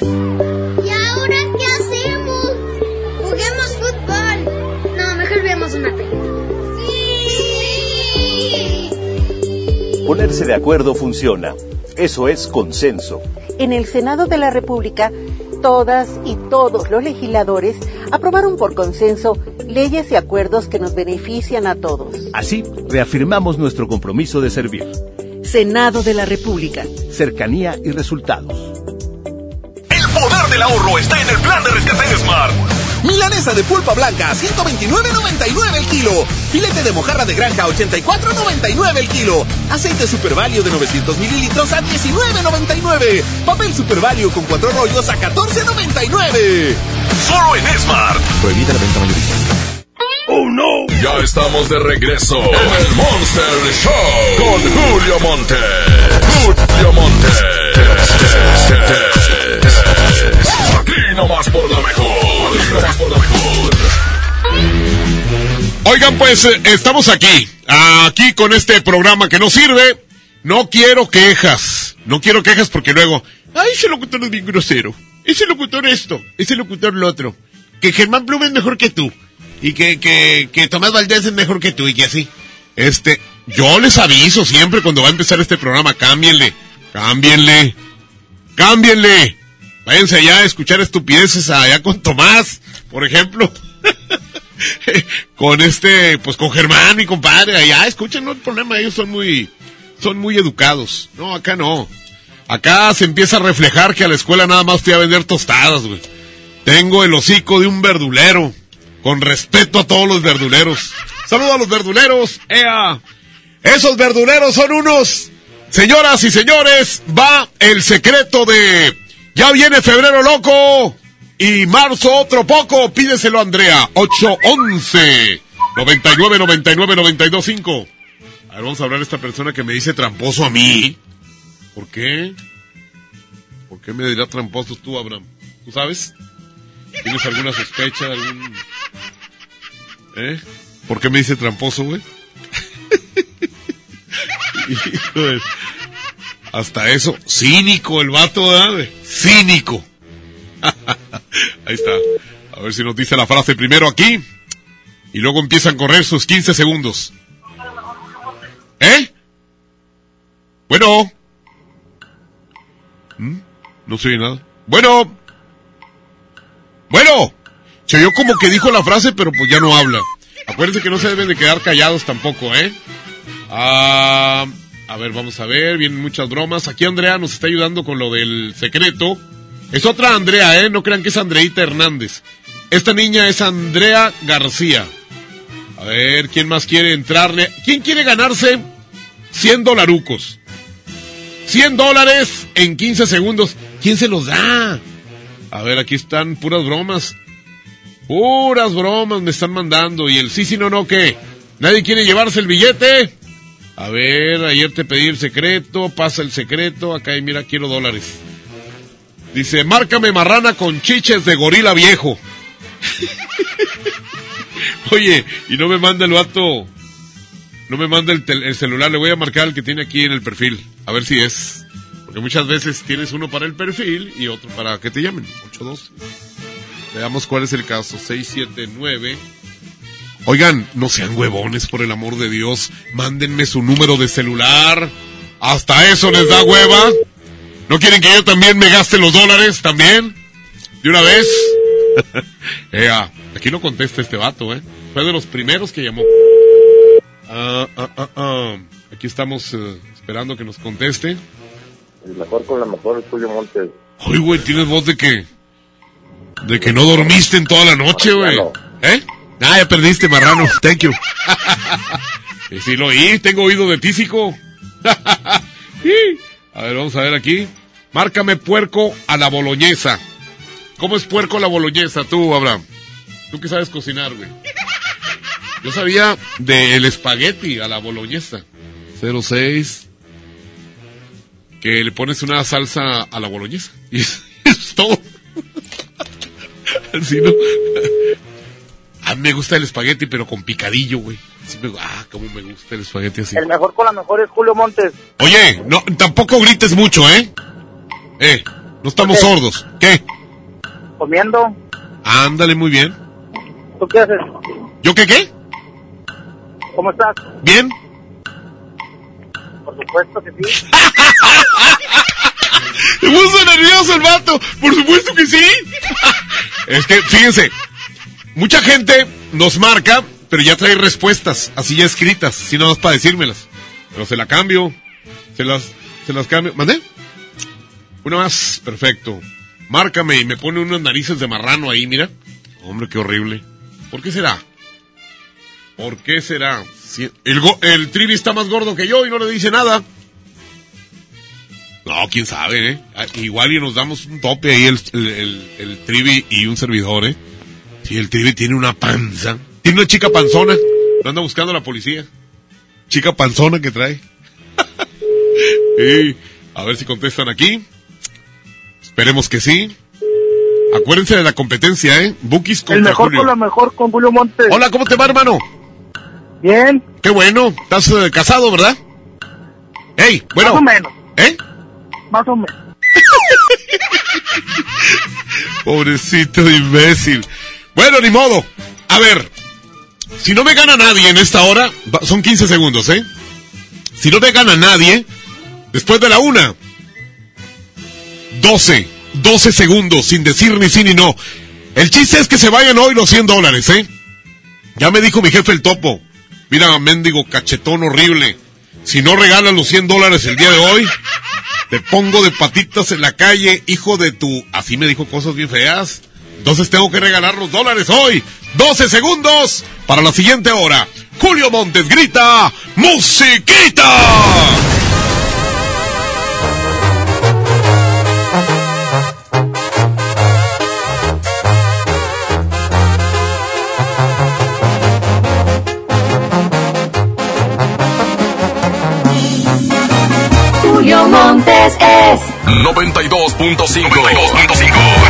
¿Y ahora qué hacemos? Juguemos fútbol. No, mejor veamos una película. ¡Sí! Ponerse de acuerdo funciona. Eso es consenso en el Senado de la República, todas y todos los legisladores aprobaron por consenso leyes y acuerdos que nos benefician a todos. Así, reafirmamos nuestro compromiso de servir. Senado de la República. Cercanía y resultados. El poder del ahorro está en el plan de rescate Smart. Milanesa de pulpa blanca, 129.99 el kilo. Filete de mojarra de granja, 84.99 el kilo. Aceite Super Value de 900 mililitros a 19.99. Papel Super Value con cuatro rollos a 14.99. Solo en Smart. Prohibida la venta mayorista. ¡Oh, no! Ya estamos de regreso en el Monster Show con Julio Monte. Julio Monte. Aquí nomás por la mejor. Oigan, pues eh, estamos aquí, aquí con este programa que no sirve. No quiero quejas, no quiero quejas porque luego, ay, ese locutor es bien grosero, ese locutor esto, ese locutor lo otro, que Germán Plum es mejor que tú, y que, que, que Tomás Valdés es mejor que tú, y que así. Este, yo les aviso siempre cuando va a empezar este programa, cámbienle, cámbienle, cámbienle. Váyanse allá a escuchar estupideces allá con Tomás, por ejemplo. <laughs> con este, pues con Germán, mi compadre, allá, escuchen, no hay problema, ellos son muy, son muy educados. No, acá no. Acá se empieza a reflejar que a la escuela nada más fui a vender tostadas, güey. Tengo el hocico de un verdulero. Con respeto a todos los verduleros. Saludos a los verduleros. ¡Ea! Esos verduleros son unos. Señoras y señores, va el secreto de. Ya viene febrero loco. Y marzo otro poco. Pídeselo Andrea. 811 99 99 92 5. A ver, vamos a hablar de esta persona que me dice tramposo a mí. ¿Por qué? ¿Por qué me dirá tramposo tú, Abraham? ¿Tú sabes? ¿Tienes alguna sospecha? Algún... ¿Eh? ¿Por qué me dice tramposo, güey? <laughs> Hijo de- Hasta eso, cínico el vato, ¿verdad? Cínico. <laughs> Ahí está. A ver si nos dice la frase primero aquí. Y luego empiezan a correr sus 15 segundos. ¿Eh? Bueno. ¿Mm? No se oye nada. Bueno. Bueno. Se oyó como que dijo la frase, pero pues ya no habla. Acuérdense que no se deben de quedar callados tampoco, ¿eh? Ah, a ver, vamos a ver. Vienen muchas bromas. Aquí Andrea nos está ayudando con lo del secreto. Es otra Andrea, ¿eh? No crean que es Andreita Hernández. Esta niña es Andrea García. A ver, ¿quién más quiere entrarle? ¿Quién quiere ganarse 100 dolarucos? 100 dólares en 15 segundos. ¿Quién se los da? A ver, aquí están puras bromas. Puras bromas me están mandando. ¿Y el sí, sí, no, no qué? ¿Nadie quiere llevarse el billete? A ver, ayer te pedí el secreto, pasa el secreto. Acá, y mira, quiero dólares. Dice, márcame marrana con chiches de gorila viejo. <laughs> Oye, y no me manda el vato. No me manda el, el celular, le voy a marcar el que tiene aquí en el perfil. A ver si es. Porque muchas veces tienes uno para el perfil y otro para que te llamen. 812. Veamos cuál es el caso. 679. Oigan, no sean huevones, por el amor de Dios. Mándenme su número de celular. Hasta eso les da hueva. ¿No quieren que yo también me gaste los dólares? ¿También? ¿De una vez? <laughs> Ea, aquí no contesta este vato, ¿eh? Fue de los primeros que llamó. Ah, ah, ah, ah. Aquí estamos eh, esperando que nos conteste. El mejor con la mejor es Julio Montes. Oye, güey, tienes voz de que... De que no dormiste en toda la noche, güey. ¿Eh? Ah, ya perdiste, marrano. Thank you. <laughs> sí lo oí, tengo oído de tísico. <laughs> A ver, vamos a ver aquí. Márcame puerco a la boloñesa. ¿Cómo es puerco a la boloñesa tú, Abraham? ¿Tú qué sabes cocinar, güey? Yo sabía del espagueti a la boloñesa. 06. Que le pones una salsa a la boloñesa. <laughs> Y es, es todo. Así, ¿no? A mí me gusta el espagueti, pero con picadillo, güey. Me- ah, cómo me gusta el espagueti así. El mejor con la mejor es Julio Montes. Oye, no, tampoco grites mucho, ¿eh? Eh, no estamos sordos. ¿Qué? Comiendo. Ándale, muy bien. ¿Tú qué haces? ¿Yo qué qué? ¿Cómo estás? ¿Bien? Por supuesto que sí. <laughs> Se puso nervioso el vato. Por supuesto que sí. <laughs> es que, fíjense, mucha gente nos marca, pero ya trae respuestas, así ya escritas, si no más para decírmelas. Pero se la cambio. Se las, se las cambio. ¿Mandé? Una más, perfecto. Márcame y me pone unas narices de marrano ahí, mira. Hombre, qué horrible. ¿Por qué será? ¿Por qué será? Si- el, el trivi está más gordo que yo y no le dice nada. No, quién sabe, ¿eh? Ah, Igual y nos damos un tope ahí el Trivi y un servidor, ¿eh? Sí, el Trivi tiene una panza. Tiene una chica panzona. Lo anda buscando la policía. Chica panzona que trae. <laughs> Sí, a ver si contestan aquí. Esperemos que sí. Acuérdense de la competencia, ¿eh? Bookies contra El mejor Julio. con la mejor con Julio Montes. Hola, ¿cómo te va, hermano? Bien. Qué bueno. Estás eh, casado, ¿verdad? Ey, bueno. Más o menos. ¿Eh? Más o menos. <laughs> Pobrecito imbécil. Bueno, ni modo. A ver, si no me gana nadie en esta hora, son 15 segundos, ¿eh? Si no me gana nadie, después de la una, 12, 12 segundos sin decir ni sí ni no. El chiste es que se vayan hoy los 100 dólares, ¿eh? Ya me dijo mi jefe el topo. Mira, mendigo cachetón horrible. Si no regalas los 100 dólares el día de hoy, te pongo de patitas en la calle, hijo de tu... Así me dijo cosas bien feas. Entonces tengo que regalar los dólares hoy. 12 segundos para la siguiente hora. Julio Montes grita, ¡Musiquita! Julio Montes es 92.5. ¿Quién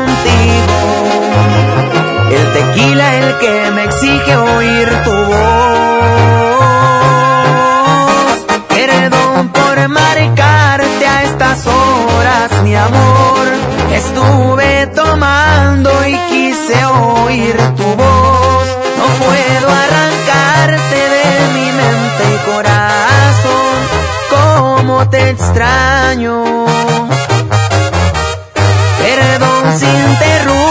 El tequila el que me exige oír tu voz. Perdón por marcarte a estas horas, mi amor. Estuve tomando y quise oír tu voz. No puedo arrancarte de mi mente y corazón. Cómo te extraño. Perdón si interrumpo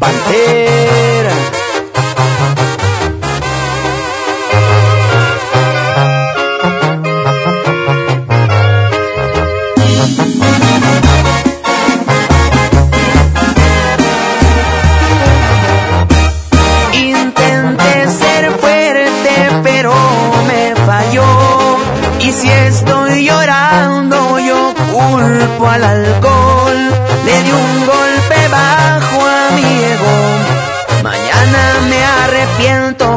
Pantera. Intenté ser fuerte, pero me falló. Y si estoy llorando, yo culpo al alcohol.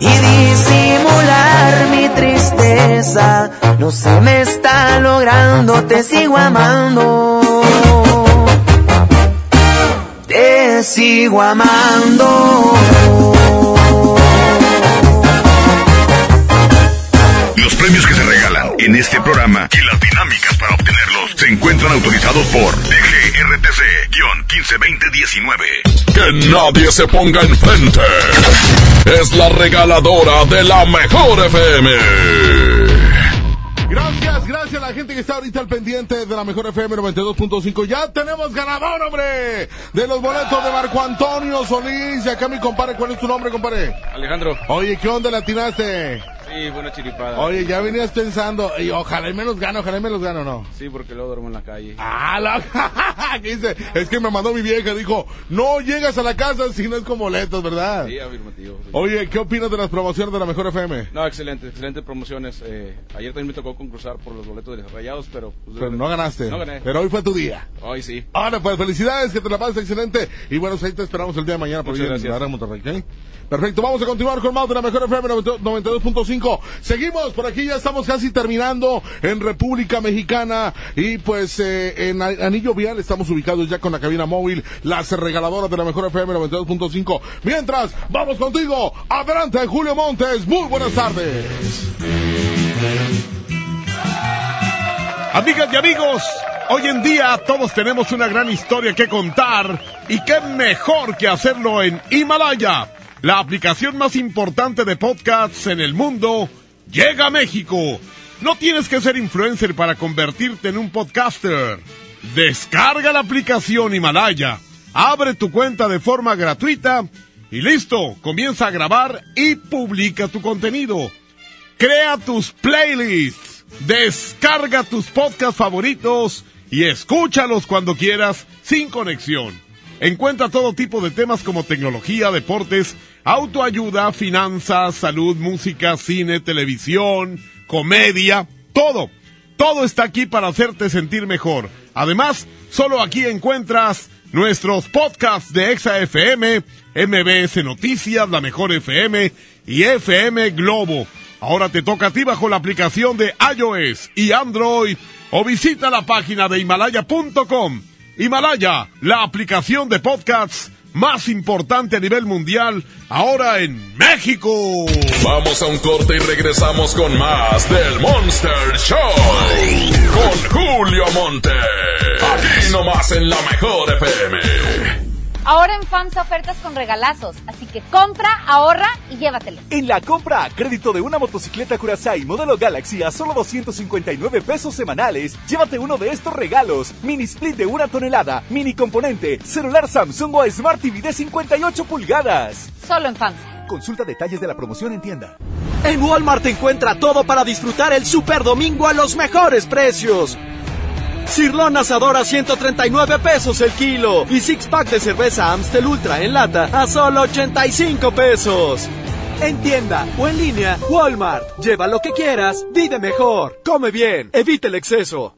y disimular mi tristeza. No se me está logrando, te sigo amando. Te sigo amando. Los premios que se regalan en este programa y las dinámicas para obtenerlos se encuentran autorizados por DGRTC-152019. Que nadie se ponga enfrente. Es la regaladora de la mejor FM. Gracias, gracias. La la gente que está ahorita al pendiente de la mejor FM 92.5. Ya tenemos ganador, hombre, de los boletos de Marco Antonio Solís. Y acá mi compadre, ¿cuál es tu nombre, compadre? Alejandro. Oye, ¿qué onda le atinaste? Sí, buena chiripada. Oye, ya venías pensando, y ojalá y me los gano, ojalá y me los gano, ¿no? Sí, porque luego duermo en la calle. Ah, la... <laughs> ¿Qué dice? Es que me mandó mi vieja, dijo, no llegas a la casa si no es con boletos, ¿verdad? Sí, afirmativo. sí. Oye, ¿qué opinas de las promociones de la mejor FM? No, excelente, excelentes promociones. Eh, ayer también me tocó concursar por los boletos de los rayados, pero... pues, Pero no ganaste. No gané. Pero hoy fue tu día. Hoy sí. Ahora, pues felicidades, que te la pases excelente. Y bueno, ahí te esperamos el día de mañana por Muchas en gracias. Monterrey, ¿ok? Perfecto, vamos a continuar con más de la mejor FM 92.5. Seguimos, por aquí ya estamos casi terminando en República Mexicana y pues eh, en Anillo Vial estamos ubicados ya con la cabina móvil, las regaladoras de la mejor FM 92.5. Mientras, vamos contigo. Adelante, Julio Montes. Muy buenas tardes. Amigas y amigos, hoy en día todos tenemos una gran historia que contar y qué mejor que hacerlo en Himalaya, la aplicación más importante de podcasts en el mundo, llega a México. No tienes que ser influencer para convertirte en un podcaster. Descarga la aplicación Himalaya, abre tu cuenta de forma gratuita y listo, comienza a grabar y publica tu contenido. Crea tus playlists, descarga tus podcasts favoritos y escúchalos cuando quieras sin conexión. Encuentra todo tipo de temas como tecnología, deportes, autoayuda, finanzas, salud, música, cine, televisión, comedia, todo. Todo está aquí para hacerte sentir mejor. Además, solo aquí encuentras nuestros podcasts de Exa FM, MBS Noticias, La Mejor FM y FM Globo. Ahora te toca a ti bajo la aplicación de iOS y Android o visita la página de himalaya.com. Himalaya, la aplicación de podcasts más importante a nivel mundial, ahora en México. Vamos a un corte y regresamos con más del Monster Show. Con Julio Monte. Aquí nomás en la mejor FM. Ahora en FAMSA ofertas con regalazos, así que compra, ahorra y llévatelos. En la compra a crédito de una motocicleta Curaçao modelo Galaxy a solo 259 pesos semanales, llévate uno de estos regalos. Mini split de una tonelada, mini componente, celular Samsung o Smart TV de 58 pulgadas. Solo en FAMSA. Consulta detalles de la promoción en tienda. En Walmart encuentra todo para disfrutar el Super Domingo a los mejores precios. Cirlón asador a 139 pesos el kilo y six pack de cerveza Amstel Ultra en lata a solo 85 pesos. En tienda o en línea, Walmart. Lleva lo que quieras, vive mejor, come bien, evita el exceso.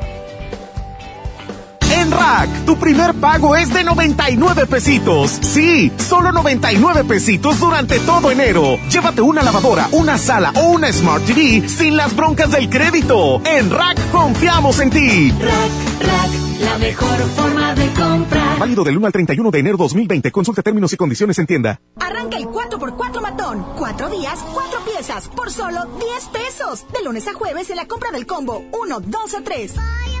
En Rack, tu primer pago es de 99 pesitos. Sí, solo 99 pesitos durante todo enero. Llévate una lavadora, una sala o una Smart TV sin las broncas del crédito. En Rack confiamos en ti. La mejor forma de comprar. Válido del 1 al 31 de enero 2020. Consulta términos y condiciones en tienda. Arranca el 4x4 matón. Cuatro días, cuatro piezas, por solo 10 pesos. De lunes a jueves en la compra del combo 1, 2 o 3. Aplican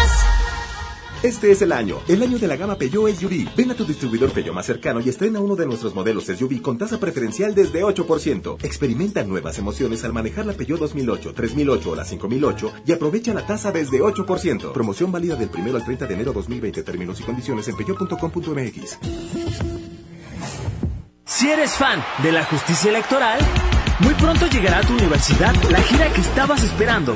Este es el año, el año de la gama Peugeot SUV. Ven a tu distribuidor Peugeot más cercano y estrena uno de nuestros modelos SUV con tasa preferencial desde 8%. Experimenta nuevas emociones al manejar la Peugeot 2008, 3008 o la 5008 y aprovecha la tasa desde 8%. Promoción válida del 1 al 30 de enero 2020. Términos y condiciones en peugeot.com.mx. Si eres fan de la justicia electoral, muy pronto llegará a tu universidad la gira que estabas esperando.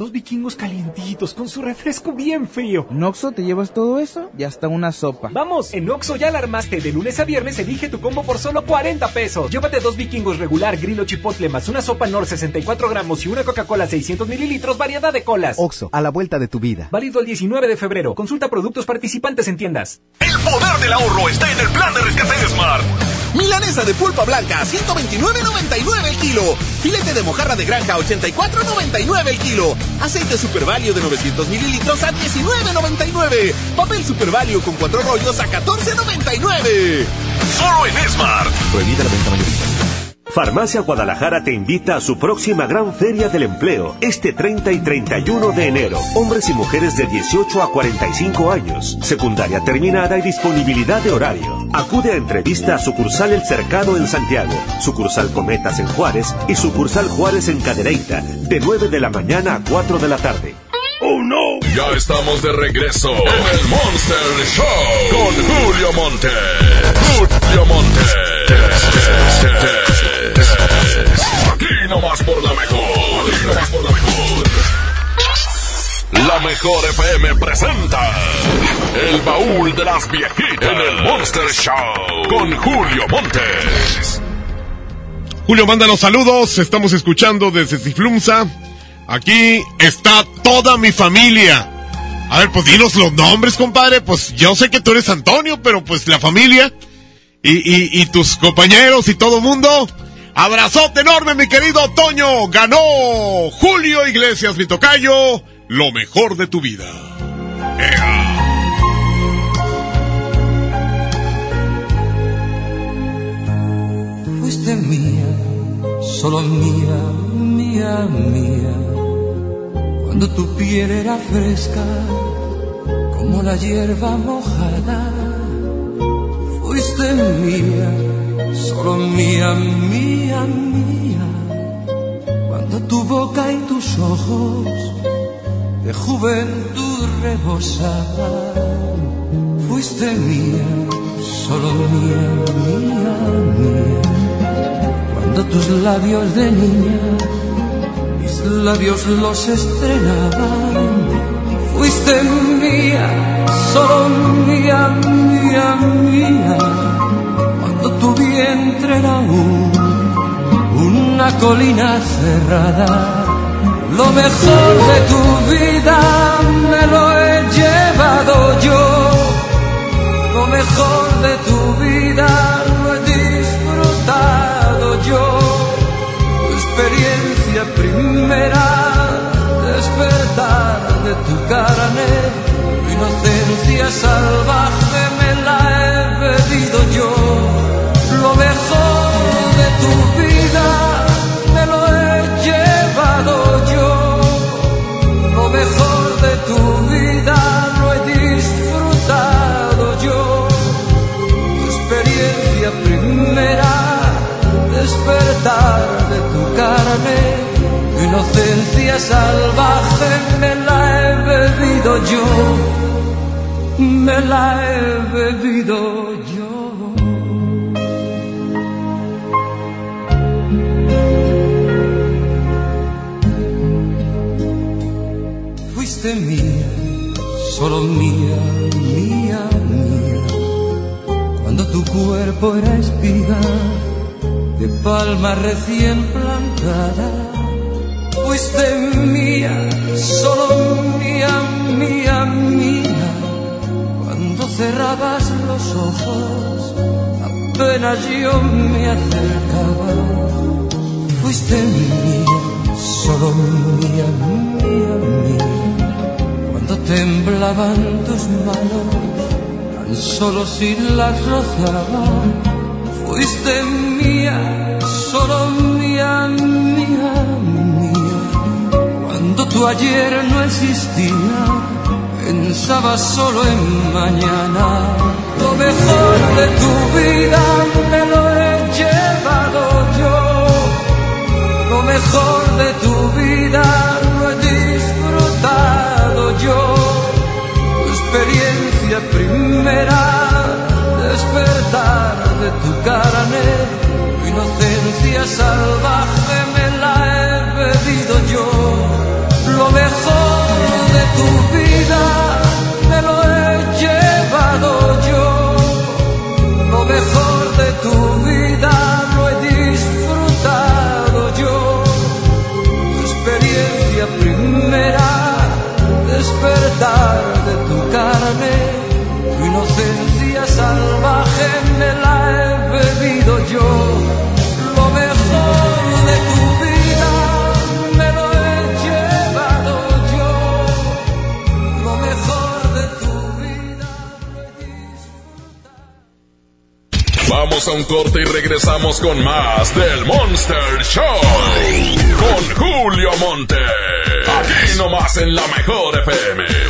Dos vikingos calientitos con su refresco bien frío. ¿En te llevas todo eso? Y hasta una sopa. Vamos, en Oxo ya la armaste. De lunes a viernes elige tu combo por solo 40 pesos. Llévate dos vikingos regular, grillo chipotle, más una sopa Nor 64 gramos y una Coca-Cola 600 mililitros, variedad de colas. Oxxo, a la vuelta de tu vida. Válido el 19 de febrero. Consulta productos participantes en tiendas. El poder del ahorro está en el plan de rescate de Smart. Milanesa de pulpa blanca, 129.99 el kilo. Filete de mojarra de granja, 84.99 el kilo. Aceite Super Value de 900 mililitros a 19.99. Papel Super Value con cuatro rollos a 14.99. Solo en Smart. Prohibida la venta mayorista. Farmacia Guadalajara te invita a su próxima gran feria del empleo, este 30 y 31 de enero. Hombres y mujeres de 18 a 45 años, secundaria terminada y disponibilidad de horario. Acude a entrevista a sucursal El Cercado en Santiago, sucursal Cometas en Juárez y sucursal Juárez en Cadereyta, de 9 de la mañana a 4 de la tarde. ¡Oh no! Ya estamos de regreso en el Monster Show con Julio Monte. Julio Monte. Aquí nomás por la mejor. Aquí nomás por la mejor. La mejor FM presenta El baúl de las viejitas en el Monster Show con Julio Montes. Julio, manda los saludos. Estamos escuchando desde Ciflumsa. Aquí está toda mi familia. A ver, pues dinos los nombres, compadre. Pues yo sé que tú eres Antonio, pero pues la familia y, y, tus compañeros y todo mundo. Abrazote enorme, mi querido Toño. Ganó Julio Iglesias, mi tocayo. Lo mejor de tu vida. Fuiste mía, solo mía, mía, mía. Cuando tu piel era fresca, como la hierba mojada. Fuiste mía, solo mía, mía, mía. Cuando tu boca y tus ojos de juventud rebosaban. Fuiste mía, solo mía, mía, mía. Cuando tus labios de niña, mis labios los estrenaban. Fuiste mía, solo mía, mía, mía. Cuando tu vientre era un, una colina cerrada. Lo mejor de tu vida me lo he llevado yo. Lo mejor de tu vida lo he disfrutado yo. Tu experiencia primera, despertar de tu carne. Tu inocencia salvaje me la he bebido yo. Mejor de tu vida lo he disfrutado yo. Tu experiencia primera, despertar de tu carne. Tu inocencia salvaje me la he bebido yo. Me la he bebido fuiste mía, solo mía, mía, mía. Cuando tu cuerpo era espiga de palma recién plantada, fuiste mía, solo mía, mía, mía. Cuando cerrabas los ojos, apenas yo me acercaba, fuiste mía, solo mía, mía, mía llegaban tus manos, tan solo si las rozaba. Fuiste mía, solo mía, mía, mía. Cuando tu ayer no existía, pensaba solo en mañana. Lo mejor de tu vida tu carne, tu inocencia salvaje me la he bebido yo. Lo mejor de tu bebido yo. Lo mejor de tu vida me lo he llevado yo. Lo mejor de tu vida. Vamos a un corte y regresamos con más del Monster Show. Con Julio Monte. Aquí nomás en la mejor FM.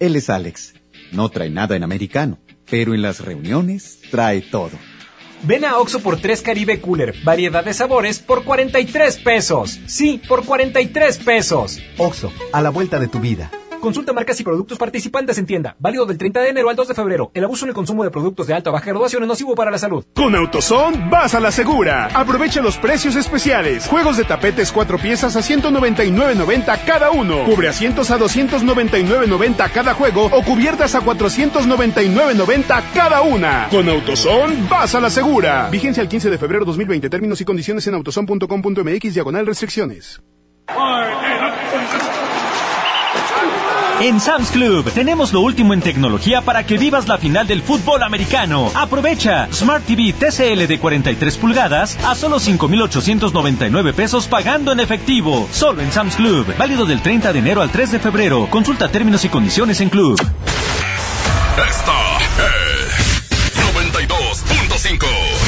Él es Alex. No trae nada en americano, pero en las reuniones trae todo. Ven a Oxo por 3 Caribe Cooler, variedad de sabores por 43 pesos. Sí, por 43 pesos. Oxo, a la vuelta de tu vida. Consulta marcas y productos participantes en tienda. Válido del 30 de enero al 2 de febrero. El abuso en el consumo de productos de alta o baja graduación es nocivo para la salud. Con AutoZone vas a la segura. Aprovecha los precios especiales. Juegos de tapetes 4 piezas a 199.90 cada uno. Cubre asientos a 299.90 cada juego o cubiertas a 499.90 cada una. Con AutoZone vas a la segura. Vigencia el 15 de febrero 2020. Términos y condiciones en autozone.com.mx diagonal restricciones. En Sam's Club tenemos lo último en tecnología para que vivas la final del fútbol americano. Aprovecha Smart TV TCL de 43 pulgadas a solo 5,899 pesos pagando en efectivo. Solo en Sam's Club. Válido del 30 de enero al 3 de febrero. Consulta términos y condiciones en Club. Esta es 92.5.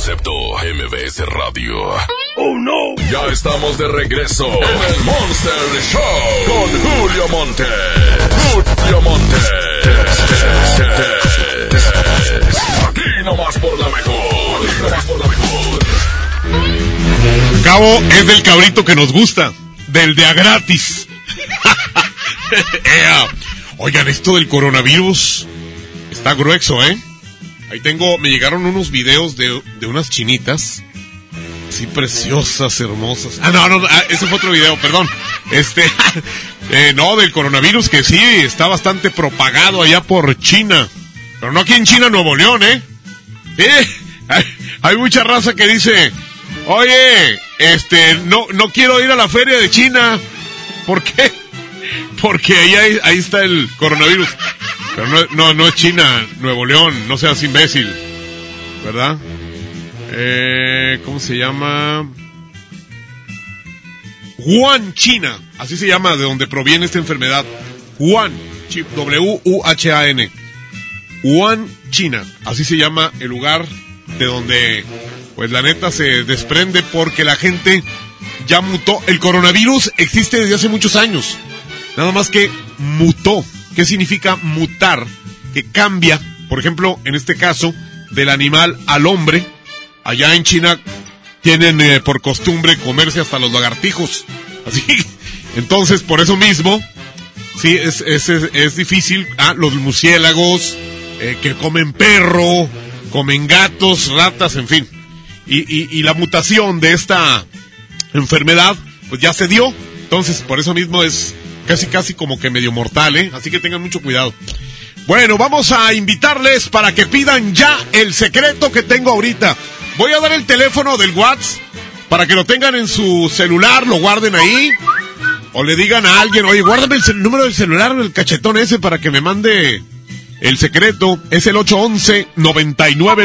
Concepto MBS Radio. Oh no. Ya estamos de regreso en el Monster Show con Julio Monte. Julio Monte. Aquí nomás por la mejor. Aquí nomás por la mejor. Cabo es del cabrito que nos gusta, del de a gratis. <laughs> Ea. Oigan, esto del coronavirus está grueso, ¿eh? Ahí tengo, me llegaron unos videos de, de unas chinitas. Sí, preciosas, hermosas. Ah, no, no, ah, ese fue otro video, perdón. Este, <laughs> eh, no, del coronavirus que sí, está bastante propagado allá por China. Pero no aquí en China, Nuevo León, ¿eh? Sí, <laughs> hay, hay mucha raza que dice, oye, este, no, no quiero ir a la feria de China. ¿Por qué? <laughs> Porque ahí, ahí, ahí está el coronavirus. Pero no, no, no es China, Nuevo León, no seas imbécil. ¿Verdad? Eh, ¿Cómo se llama? Wuhan, China. Así se llama de donde proviene esta enfermedad. Wuhan, W-U-H-A-N. Wuhan, China. Así se llama el lugar de donde, pues la neta se desprende porque la gente ya mutó. El coronavirus existe desde hace muchos años. Nada más que mutó. ¿Qué significa mutar? Que cambia, por ejemplo, en este caso, del animal al hombre. Allá en China tienen eh, por costumbre comerse hasta los lagartijos. <laughs> Así. Entonces, por eso mismo, sí, es, es, es, difícil. Ah, los murciélagos, eh, que comen perro, comen gatos, ratas, en fin. Y, y, y la mutación de esta enfermedad, pues ya se dio. Entonces, por eso mismo es casi, casi como que medio mortal, ¿eh? Así que tengan mucho cuidado. Bueno, vamos a invitarles para que pidan ya el secreto que tengo ahorita. Voy a dar el teléfono del WhatsApp para que lo tengan en su celular, lo guarden ahí. O le digan a alguien, oye, guárdame el número del celular del cachetón ese para que me mande el secreto. Es el 811 99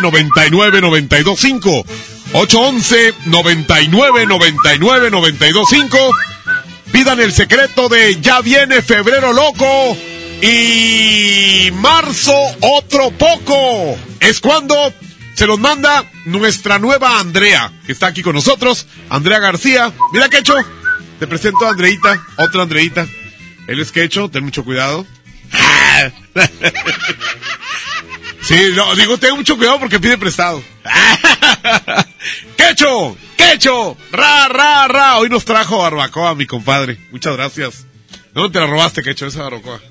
Pidan el secreto de Ya viene febrero loco y marzo otro poco. Es cuando se los manda nuestra nueva Andrea, que está aquí con nosotros, Andrea García. Mira, Quecho, te presento a Andreita, otra Andreita. Él es Quecho, ten mucho cuidado. <laughs> Sí, no, digo, ten mucho cuidado porque pide prestado. <laughs> ¡Quecho! ¡Quecho! ¡Ra, ra, ra! Hoy nos trajo barbacoa, mi compadre. Muchas gracias. ¿De ¿Dónde te la robaste, Quecho, esa barbacoa? <laughs>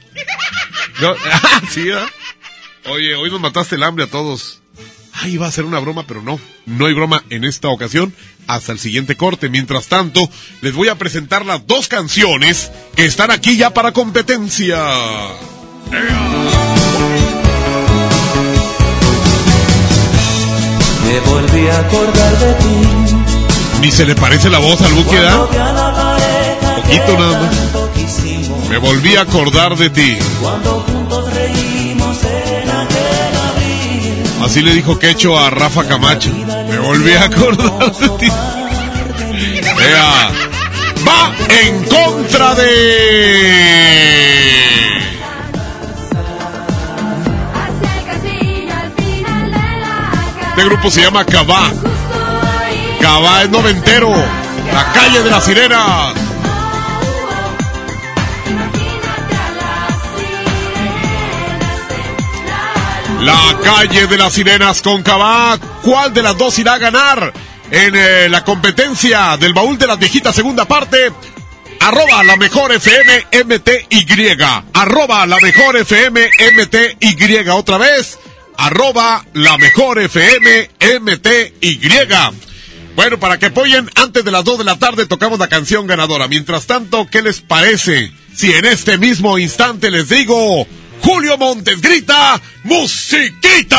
Ah, sí, ¿verdad? Oye, hoy nos mataste el hambre a todos. Ay, iba a ser una broma, pero no. No hay broma en esta ocasión. Hasta el siguiente corte. Mientras tanto, les voy a presentar las dos canciones que están aquí ya para competencia. Me volví a acordar de ti. Ni se le parece la voz al buque, Poquito nada más. Me volví a acordar de ti. Cuando juntos reímos en aquel abril. Así le dijo Quecho a Rafa Camacho. Me volví a acordar de ti. Vea, va en contra de... Este grupo se llama Cabá. Cabá es noventero. La calle de las sirenas. La calle de las sirenas con Cabá. ¿Cuál de las dos irá a ganar en eh, la competencia del baúl de las viejitas segunda parte? Arroba la mejor FM MTY. Arroba la mejor FM MTY. Otra vez. Arroba la mejor FM MTY. Bueno, para que apoyen, antes de las 2 de la tarde tocamos la canción ganadora. Mientras tanto, ¿qué les parece si en este mismo instante les digo, Julio Montes grita, musiquita?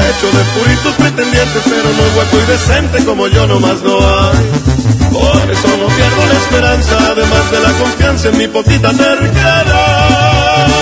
Hecho de puritos pretendientes, pero no hueco y decente como yo nomás no hay. Por eso no pierdo la esperanza, además de la confianza en mi poquita terquedad.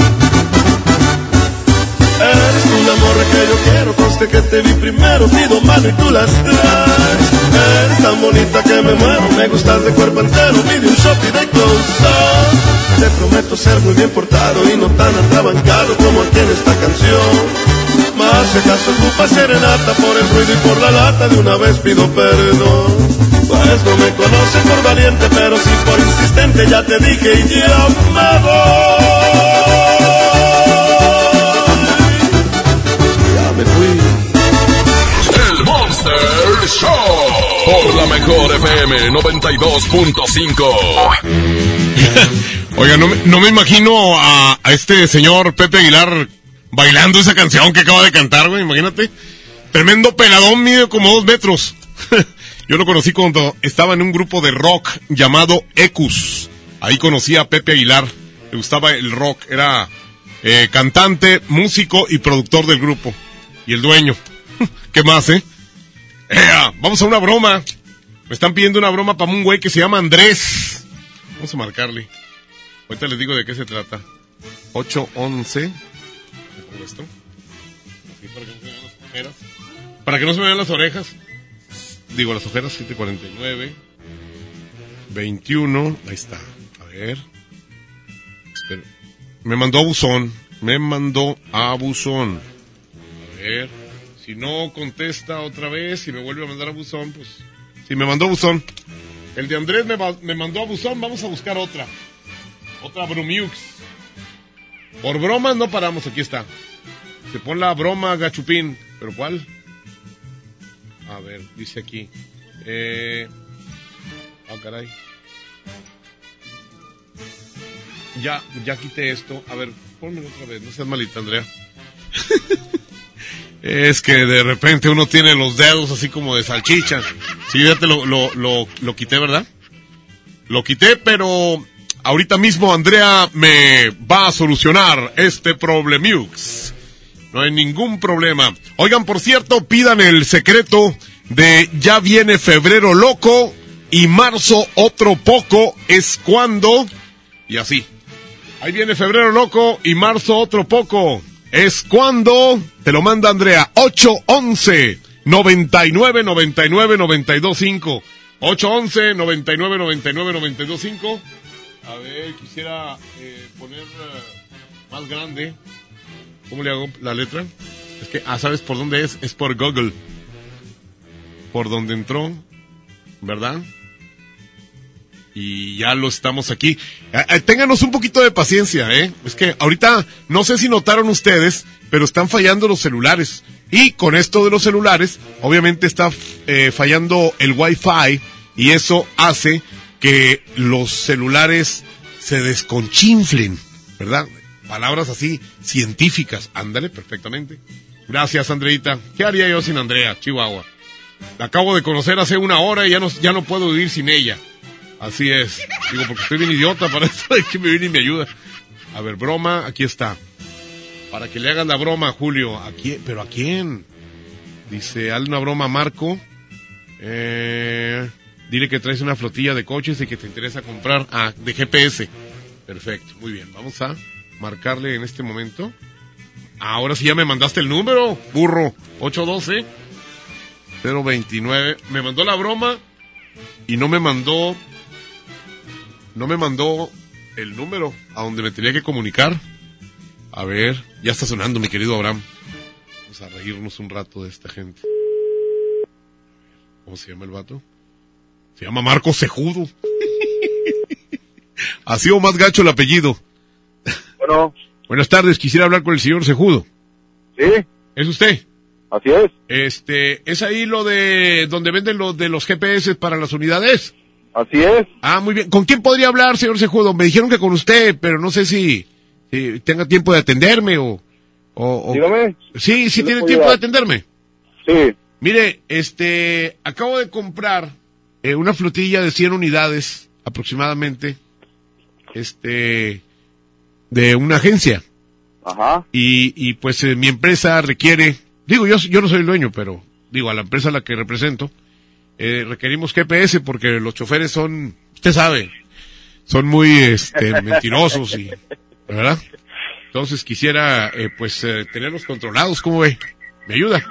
Que yo quiero, conste que te vi primero, pido mano y tú las traes. Eres tan bonita que me muero, me gustas de cuerpo entero, pide un shot y de close. Te prometo ser muy bien portado y no tan atrabancado como aquí en esta canción. Más si acaso ocupa serenata por el ruido y por la lata, de una vez pido perdón. Pues no me conoce por valiente, pero sí por insistente, ya te dije y ya me voy. Por la mejor FM 92.5. <laughs> Oiga, no no me imagino a, a este señor Pepe Aguilar bailando esa canción que acaba de cantar, güey, imagínate. Tremendo peladón, mide como dos metros. <laughs> Yo lo conocí cuando estaba en un grupo de rock llamado Ecus. Ahí conocí a Pepe Aguilar. Le gustaba el rock. Era eh, cantante, músico y productor del grupo. Y el dueño. <laughs> ¿Qué más, eh? Ea, vamos a una broma. Me están pidiendo una broma para un güey que se llama Andrés. Vamos a marcarle. Ahorita les digo de qué se trata. 811. ¿Le pongo esto? Para que no se vean las ojeras. Para que no se me vean las orejas. Digo, las ojeras 749. 21. Ahí está. A ver. Espera. Me mandó a buzón. Me mandó a buzón. A ver. No contesta otra vez y me vuelve a mandar a buzón, pues. Si me mandó buzón. El de Andrés me, me mandó a buzón. Vamos a buscar otra. Otra Bromiux. Por bromas no paramos. Aquí está. Se pone la broma, gachupín. ¿Pero cuál? A ver, dice aquí. Eh. Ah, caray. Ya, ya quité esto. A ver, pónmelo otra vez. No seas malita, Andrea. <laughs> es que de repente uno tiene los dedos así como de salchicha. Sí, ya te lo, lo, lo, lo quité, ¿verdad? Lo quité, pero ahorita mismo Andrea me va a solucionar este problemiux. No hay ningún problema. Oigan, por cierto, pidan el secreto de ya viene febrero loco y marzo otro poco es cuando y así. Ahí viene febrero loco y marzo otro poco. Es cuando te lo manda Andrea 811 99 99 925 811 99 99 925 A ver, quisiera eh, poner eh, más grande. ¿Cómo le hago la letra? Es que, ah, ¿sabes por dónde es? Es por Google. Por donde entró, ¿verdad? Y ya lo estamos aquí. Ténganos un poquito de paciencia, ¿eh? Es que ahorita, no sé si notaron ustedes, pero están fallando los celulares. Y con esto de los celulares, obviamente está eh, fallando el Wi-Fi y eso hace que los celulares se desconchinflen, ¿verdad? Palabras así, científicas. Ándale, perfectamente. Gracias, Andreita. ¿Qué haría yo sin Andrea, Chihuahua? La acabo de conocer hace una hora y ya no, ya no puedo vivir sin ella. Así es. Digo, porque estoy bien idiota para esto de que me viene y me ayuda. A ver, broma, aquí está. Para que le hagan la broma, Julio. ¿A? ¿Pero a quién? Dice, hazle una broma a Marco. Eh, dile que traes una flotilla de coches y que te interesa comprar. Ah, de GPS. Perfecto, muy bien. Vamos a marcarle en este momento. Ahora sí ya me mandaste el número, burro. 812 029. Me mandó la broma y no me mandó. No me mandó el número a donde me tenía que comunicar. A ver, ya está sonando, mi querido Abraham. Vamos a reírnos un rato de esta gente. ¿Cómo se llama el vato? Se llama Marco Cejudo. <laughs> Así o más gacho el apellido. Bueno. Buenas tardes, quisiera hablar con el señor Cejudo. Sí. ¿Es usted? Así es. Este, ¿es ahí lo de donde venden los de los GPS para las unidades? Así es. Ah, muy bien. ¿Con quién podría hablar, señor Cejudo? Me dijeron que con usted, pero no sé si, si tenga tiempo de atenderme o... o, o- Dígame. Sí, sí ¿Qué le tiene tiempo de atenderme. Sí. Mire, este, acabo de comprar eh, una flotilla de 100 unidades aproximadamente, este, de una agencia. Ajá. Y, y pues eh, mi empresa requiere, digo, yo, yo no soy el dueño, pero digo, a la empresa a la que represento, eh, requerimos GPS porque los choferes son, usted sabe, son muy este, <laughs> mentirosos y, ¿verdad? Entonces quisiera, eh, pues, eh, tenerlos controlados, ¿cómo ve? ¿Me ayuda?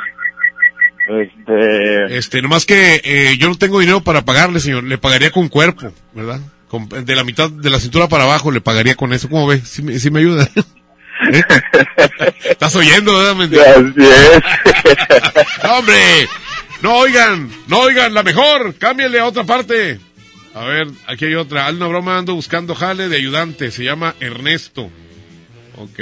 Este. Este, nomás que eh, yo no tengo dinero para pagarle, señor. Le pagaría con cuerpo, ¿verdad? Con- de la mitad de la cintura para abajo le pagaría con eso. ¿Cómo ve? ¿Sí, me- sí me ayuda? <laughs> ¿Eh? <laughs> Estás oyendo, ¿verdad? mentira? Así es. ¡No, hombre! No oigan, no oigan, la mejor. Cámbiale a otra parte. A ver, aquí hay otra. Una broma, ando buscando jale de ayudante. Se llama Ernesto. Ok.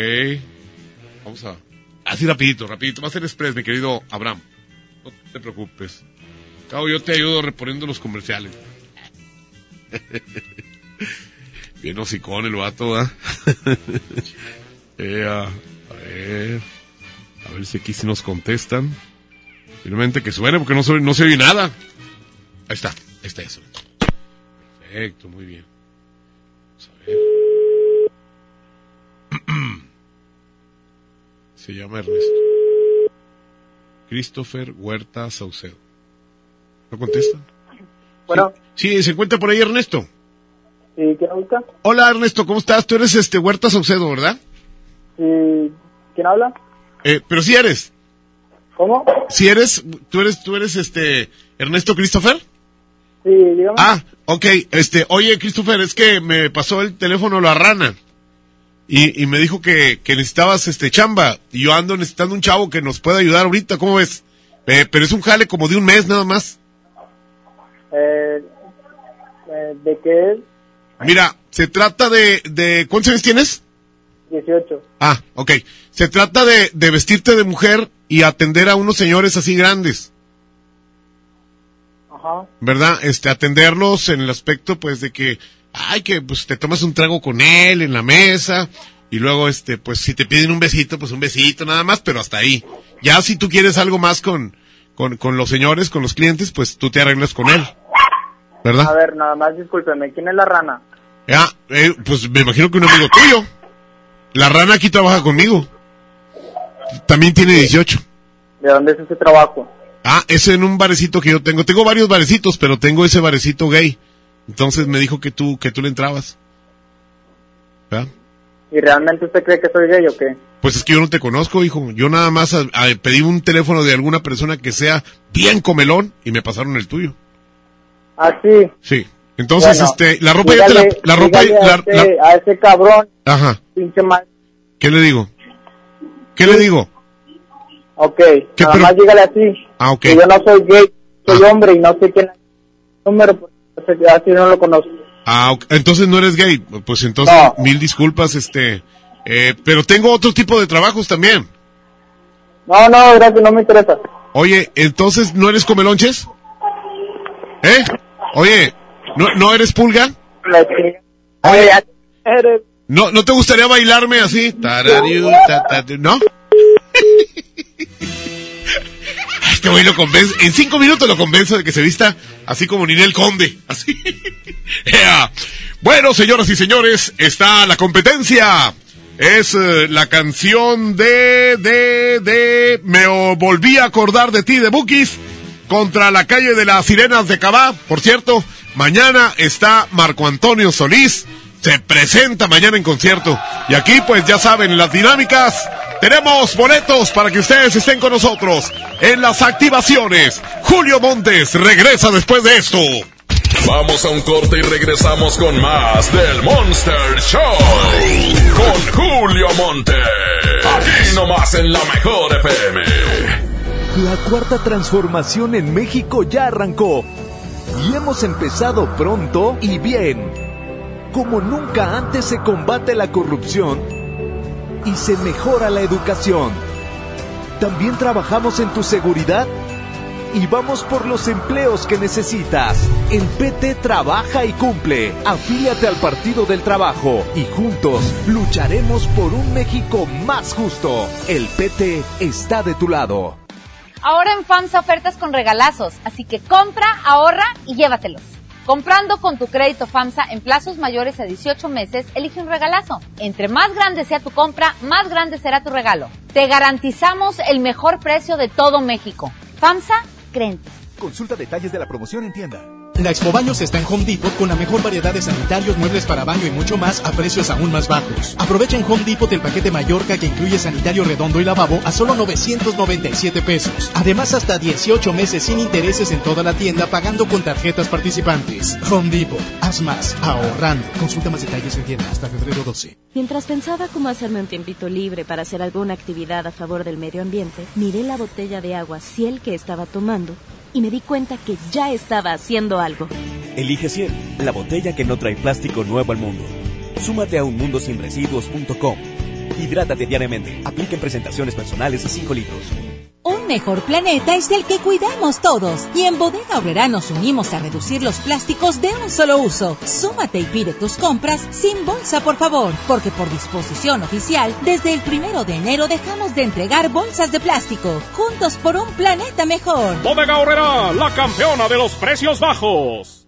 Vamos a... Así rapidito, rapidito. Va a ser express, mi querido Abraham. No te preocupes. Cabo, yo te ayudo reponiendo los comerciales. <laughs> Bien hocicón el vato, ¿ah? <laughs> Eh, a a ver. A ver si aquí sí nos contestan. Finalmente que suene porque no se, no se oye nada. Ahí está, ahí está eso. Perfecto, muy bien. Vamos a ver. <clears throat> Se llama Ernesto. Christopher Huerta Saucedo. ¿No contesta? Bueno, Sí, se encuentra por ahí Ernesto. ¿sí, ¿quién busca? Hola Ernesto, ¿cómo estás? Tú eres este Huerta Saucedo, ¿verdad? Sí, ¿Quién habla? Eh, pero si eres. ¿Cómo? Si eres, tú eres, tú eres este Ernesto Christopher. Sí, dígame. Ah, ok, este, oye Christopher, es que me pasó el teléfono la rana. Y, y me dijo que, que necesitabas este chamba. Y yo ando necesitando un chavo que nos pueda ayudar ahorita, ¿cómo ves? Eh, pero es un jale como de un mes nada más. Eh, eh, ¿De qué es? Mira, se trata de, de, ¿cuántos años tienes? 18. Ah, ok. Se trata de, de vestirte de mujer y atender a unos señores así grandes. Ajá. ¿verdad? Este, atenderlos en el aspecto, pues, de que, ay, que, pues, te tomas un trago con él en la mesa, y luego, este, pues, si te piden un besito, pues, un besito nada más, pero hasta ahí. Ya si tú quieres algo más con, con, con los señores, con los clientes, pues, tú te arreglas con él, A ¿verdad? ver, nada más discúlpeme, ¿quién es la rana? Ya, eh, pues, me imagino que un amigo tuyo. La rana aquí trabaja conmigo. También tiene 18. ¿De dónde es ese trabajo? Ah, es en un barecito que yo tengo. Tengo varios barecitos, pero tengo ese barecito gay. Entonces me dijo que tú, que tú le entrabas. ¿Verdad? ¿Y realmente usted cree que soy gay o qué? Pues es que yo no te conozco, hijo. Yo nada más a- a- pedí un teléfono de alguna persona que sea bien comelón y me pasaron el tuyo. Ah, sí. Sí. Entonces, Bueno, este, la ropa ya te la, ropa, dígale a, la- ese, la- a ese cabrón, ajá. pinche mal. ¿Qué le digo? ¿Qué le digo? Ok, ¿Qué, nada pero- más dígale así. Ah, ok. Que yo no soy gay, soy hombre y no sé quién es el número, porque así no lo conozco. Ah, ok. entonces no eres gay. Pues entonces, mil disculpas, este, eh, pero tengo otro tipo de trabajos también. No, no, gracias, no me interesa. Oye, entonces, ¿no eres comelonches? ¿Eh? Oye, ¿no, ¿no eres pulga? Oye, eres. ¿No, ¿No te gustaría bailarme así? Tarariu, ta, ta, tu- ¿No? <laughs> Este güey lo convence, en cinco minutos lo convenzo de que se vista así como Ninel Conde. Así. <laughs> Bueno, señoras y señores, está la competencia. Es eh, la canción de, de, de, me volví a acordar de ti de Bookies contra la calle de las sirenas de Cabá. Por cierto, mañana está Marco Antonio Solís. Se presenta mañana en concierto. Y aquí, pues ya saben, las dinámicas. Tenemos boletos para que ustedes estén con nosotros en las activaciones. Julio Montes regresa después de esto. Vamos a un corte y regresamos con más del Monster Show. Con Julio Monte. Aquí nomás en la mejor FM. La cuarta transformación en México ya arrancó y hemos empezado pronto y bien. Como nunca antes se combate la corrupción y se mejora la educación. También trabajamos en tu seguridad y vamos por los empleos que necesitas. El PT trabaja y cumple. Afíliate al Partido del Trabajo y juntos lucharemos por un México más justo. El PT está de tu lado. Ahora en FAMSA ofertas con regalazos, así que compra, ahorra y llévatelos. Comprando con tu crédito FAMSA en plazos mayores a 18 meses, elige un regalazo. Entre más grande sea tu compra, más grande será tu regalo. Te garantizamos el mejor precio de todo México. FAMSA, crente. Consulta detalles de la promoción en tienda. La Expo Baños está en Home Depot con la mejor variedad de sanitarios, muebles para baño y mucho más a precios aún más bajos. Aprovecha en Home Depot el paquete Mallorca que incluye sanitario redondo y lavabo a solo 997 pesos. Además, hasta 18 meses sin intereses en toda la tienda pagando con tarjetas participantes. Home Depot, haz más, ahorrando. Consulta más detalles en tienda hasta febrero 12. Mientras pensaba cómo hacerme un tiempito libre para hacer alguna actividad a favor del medio ambiente, miré la botella de agua Ciel que estaba tomando y me di cuenta que ya estaba haciendo algo. Elige 100, la botella que no trae plástico nuevo al mundo. Súmate a unmundosinresiduos.com. Hidrátate diariamente. Apliquen presentaciones personales y 5 litros. Un mejor planeta es el que cuidamos todos. Y en Bodega Aurrera nos unimos a reducir los plásticos de un solo uso. Súmate y pide tus compras sin bolsa, por favor. Porque por disposición oficial, desde el primero de enero dejamos de entregar bolsas de plástico. Juntos por un planeta mejor. Bodega Aurrera, la campeona de los precios bajos.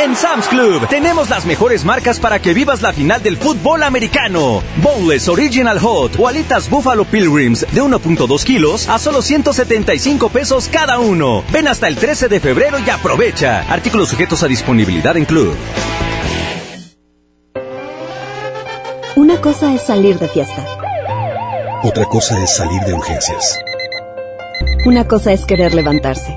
En Sam's Club tenemos las mejores marcas para que vivas la final del fútbol americano. Boneless Original Hot o alitas Buffalo Pilgrims de 1.2 kilos a solo 175 pesos cada uno. Ven hasta el 13 de febrero y aprovecha. Artículos sujetos a disponibilidad en Club. Una cosa es salir de fiesta. Otra cosa es salir de urgencias. Una cosa es querer levantarse.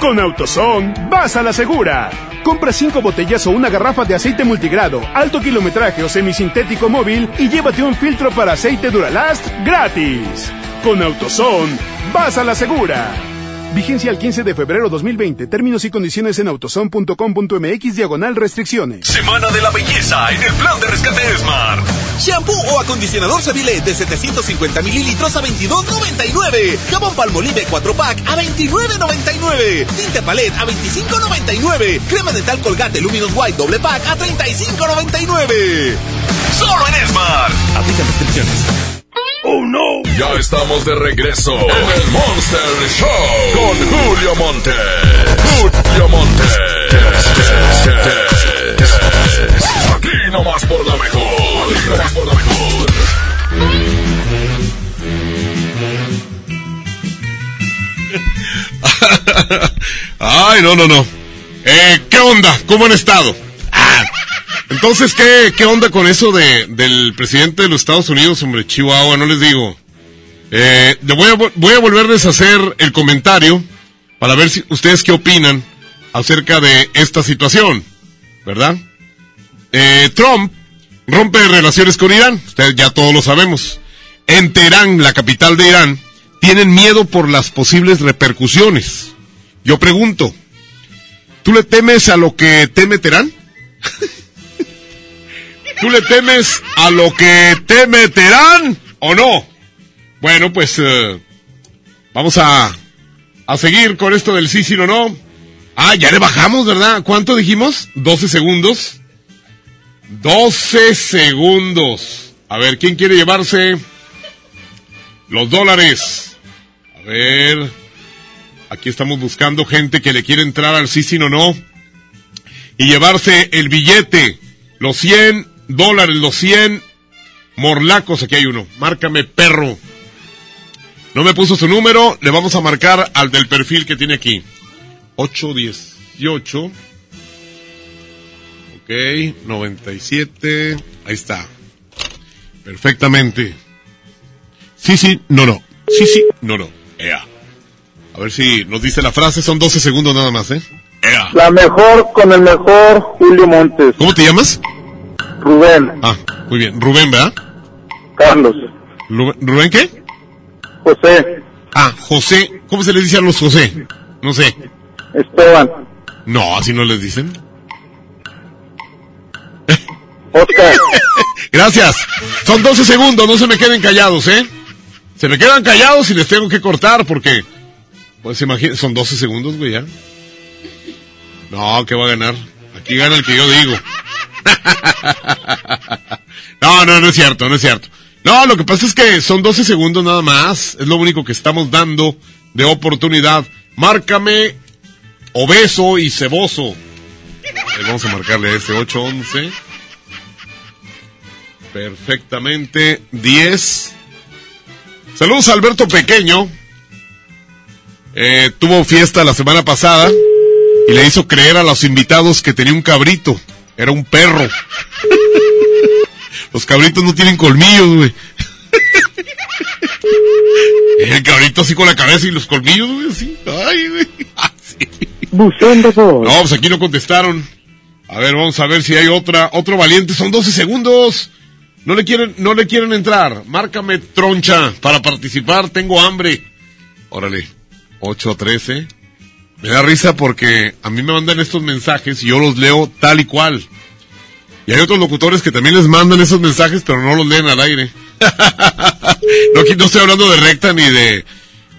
Con AutoZone, vas a la segura. Compra cinco botellas o una garrafa de aceite multigrado, alto kilometraje o semisintético móvil y llévate un filtro para aceite Duralast gratis. Con AutoZone, vas a la segura. Vigencia al 15 de febrero 2020. Términos y condiciones en autoson.com.mx diagonal restricciones. Semana de la belleza en el plan de rescate Smart. Shampoo o acondicionador Seville de 750 mililitros a 22.99. Jabón Palmolive 4 pack a 29.99. Tinte Palette a 25.99. Crema dental Colgate Luminous White doble pack a 35.99. Solo en Smart. Aplica restricciones. ¡Oh, no! Ya estamos de regreso en el Monster Show con Julio Monte. Julio Monte. Aquí nomás por la mejor. Aquí nomás por la mejor. <laughs> Ay, no, no, no. Eh, ¿Qué onda? ¿Cómo han estado? Ah, entonces, ¿qué, ¿qué onda con eso de, del presidente de los Estados Unidos, hombre, Chihuahua? No les digo. Eh, voy, a, vo- voy a volverles a hacer el comentario para ver si ustedes qué opinan acerca de esta situación, ¿verdad? Eh, Trump rompe relaciones con Irán, ustedes ya todos lo sabemos. En Teherán, la capital de Irán, tienen miedo por las posibles repercusiones. Yo pregunto, ¿tú le temes a lo que teme Teherán? <laughs> ¿Tú le temes a lo que teme Teherán o no? Bueno, pues eh, vamos a, a seguir con esto del sí, sí o no. Ah, ya le bajamos, ¿verdad? ¿Cuánto dijimos? 12 segundos. 12 segundos. A ver, ¿quién quiere llevarse los dólares? A ver. Aquí estamos buscando gente que le quiere entrar al sí, sí o no. Y llevarse el billete. Los 100 dólares, los 100 morlacos. Aquí hay uno. Márcame, perro. No me puso su número. Le vamos a marcar al del perfil que tiene aquí. 818. Ok, 97. Ahí está. Perfectamente. Sí, sí, no, no. Sí, sí, no, no. Ea. A ver si nos dice la frase. Son 12 segundos nada más, ¿eh? Ea. La mejor con el mejor Julio Montes. ¿Cómo te llamas? Rubén. Ah, muy bien. Rubén, ¿verdad? Carlos. Rubén, ¿Rubén qué? José. Ah, José. ¿Cómo se les dice a los José? No sé. Esteban. No, así no les dicen. Oscar. <laughs> Gracias. Son 12 segundos, no se me queden callados, ¿eh? Se me quedan callados y les tengo que cortar porque... Pues imagínate, son 12 segundos, güey, ya. No, que va a ganar. Aquí gana el que yo digo. <laughs> no, no, no es cierto, no es cierto. No, lo que pasa es que son 12 segundos nada más. Es lo único que estamos dando de oportunidad. Márcame obeso y ceboso. Vamos a marcarle ese 811. Perfectamente. 10. Saludos a Alberto Pequeño. Eh, tuvo fiesta la semana pasada y le hizo creer a los invitados que tenía un cabrito. Era un perro. Los cabritos no tienen colmillos, güey. El cabrito así con la cabeza y los colmillos, güey, así. Ay, güey. Así. Buceando por. No, pues aquí no contestaron. A ver, vamos a ver si hay otra, otro valiente. Son 12 segundos. No le quieren, no le quieren entrar. Márcame troncha para participar. Tengo hambre. Órale. 8 a 13. Me da risa porque a mí me mandan estos mensajes y yo los leo tal y cual. Y hay otros locutores que también les mandan esos mensajes, pero no los leen al aire. <laughs> no, aquí no estoy hablando de Recta ni de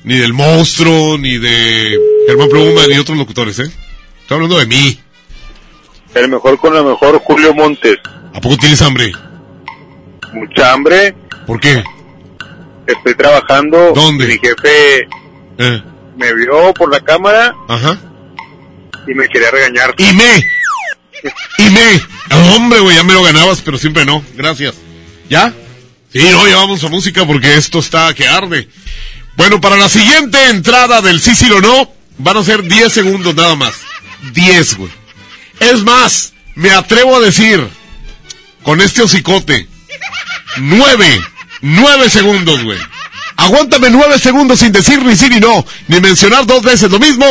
ni del monstruo, ni de Germán Pluma, ni otros locutores, ¿eh? Estoy hablando de mí. El mejor con el mejor Julio Montes. ¿A poco tienes hambre? Mucha hambre. ¿Por qué? Estoy trabajando. ¿Dónde? Mi jefe Eh, me vio por la cámara ajá. y me quería regañar. Y me. Y me. Hombre, güey, ya me lo ganabas, pero siempre no. Gracias. ¿Ya? Sí, no, ya vamos a música porque esto está que arde. Bueno, para la siguiente entrada del sí, sí o no, van a ser 10 segundos nada más. 10, güey. Es más, me atrevo a decir, con este hocicote, 9, 9 segundos, güey. Aguántame 9 segundos sin decir ni sí ni no, ni mencionar dos veces lo mismo,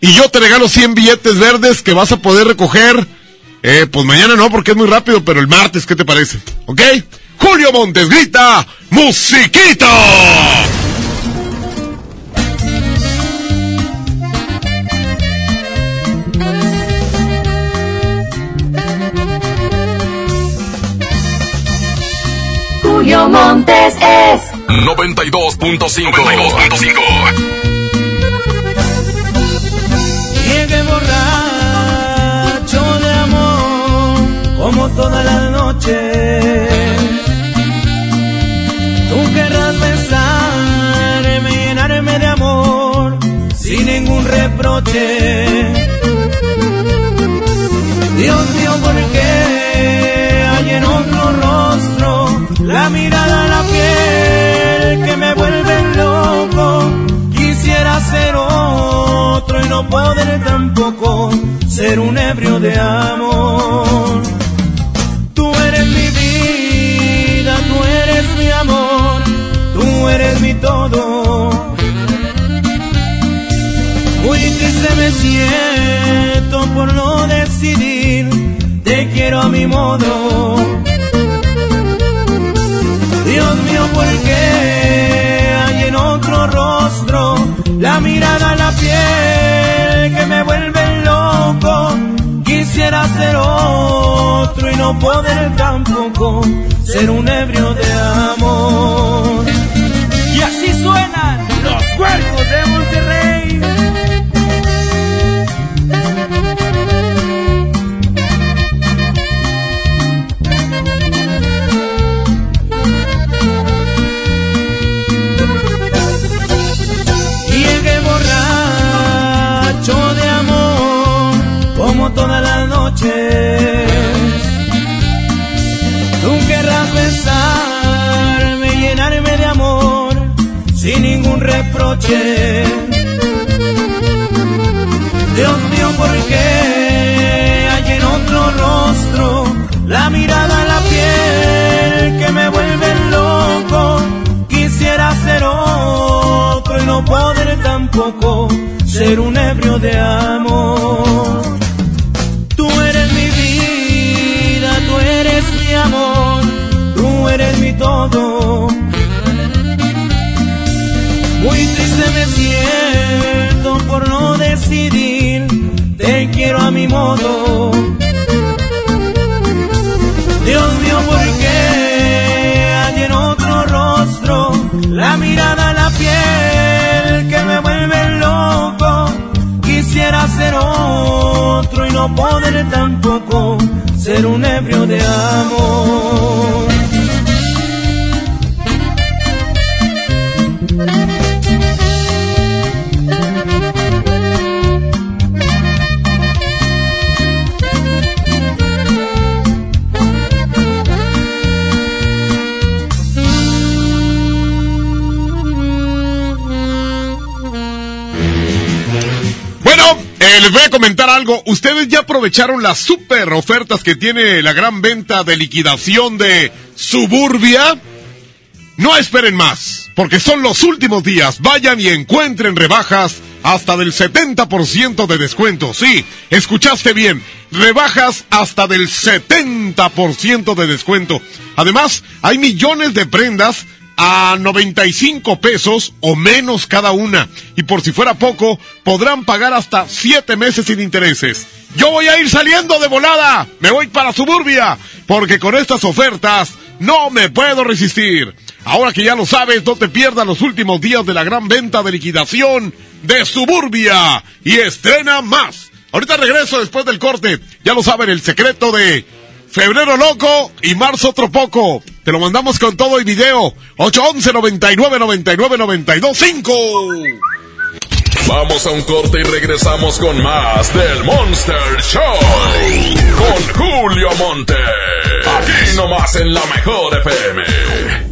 y yo te regalo 100 billetes verdes que vas a poder recoger. Eh, pues mañana no, porque es muy rápido, pero el martes, ¿qué te parece? ¿Ok? Julio Montes grita, musiquita. Julio Montes es 92.5. 92.5. Llegué borracho de amor como toda la noche. Tú querrás besarme, llenarme de amor sin ningún reproche. Dios mío, ¿por qué hay en otro rostro la mirada, la piel que me vuelve loco? Quisiera ser otro y no poder tampoco ser un ebrio de amor. Tú eres mi vida, tú eres mi amor, tú eres mi todo. Muy triste me siento por no decidir, te quiero a mi modo. Rostro la mirada, la piel que me vuelve loco? Quisiera ser otro y no poder tampoco ser un ebrio de amor. Y así suenan los cuerpos de Monterrey. Sin ningún reproche. Dios mío, ¿por qué hay en otro rostro la mirada, la piel que me vuelve loco? Quisiera ser otro y no poder tampoco ser un ebrio de amor. Tú eres mi vida, tú eres mi amor, tú eres mi todo. Muy triste me siento por no decidir, te quiero a mi modo. Dios mío, ¿por qué hay en otro rostro la mirada, la piel que me vuelve loco? Quisiera ser otro y no poder tampoco ser un ebrio de amor. Les voy a comentar algo. Ustedes ya aprovecharon las super ofertas que tiene la gran venta de liquidación de Suburbia. No esperen más, porque son los últimos días. Vayan y encuentren rebajas hasta del 70% de descuento. Sí, escuchaste bien. Rebajas hasta del 70% de descuento. Además, hay millones de prendas a 95 pesos o menos cada una. Y por si fuera poco, podrán pagar hasta 7 meses sin intereses. Yo voy a ir saliendo de volada. Me voy para Suburbia. Porque con estas ofertas no me puedo resistir. Ahora que ya lo sabes, no te pierdas los últimos días de la gran venta de liquidación de Suburbia. Y estrena más. Ahorita regreso después del corte. Ya lo saben, el secreto de Febrero loco y marzo otro poco. Te lo mandamos con todo y video. 811 99 99 92 5. Vamos a un corte y regresamos con más del Monster Show. Con Julio Monte. Aquí nomás en la mejor FM.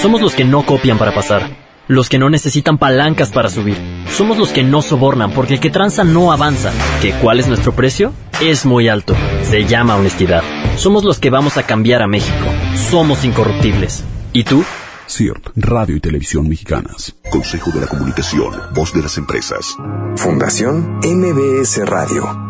Somos los que no copian para pasar, los que no necesitan palancas para subir. Somos los que no sobornan porque el que tranza no avanza. ¿Que cuál es nuestro precio? Es muy alto. Se llama honestidad. Somos los que vamos a cambiar a México. Somos incorruptibles. ¿Y tú? CIRT, Radio y Televisión Mexicanas. Consejo de la Comunicación, Voz de las Empresas. Fundación MBS Radio.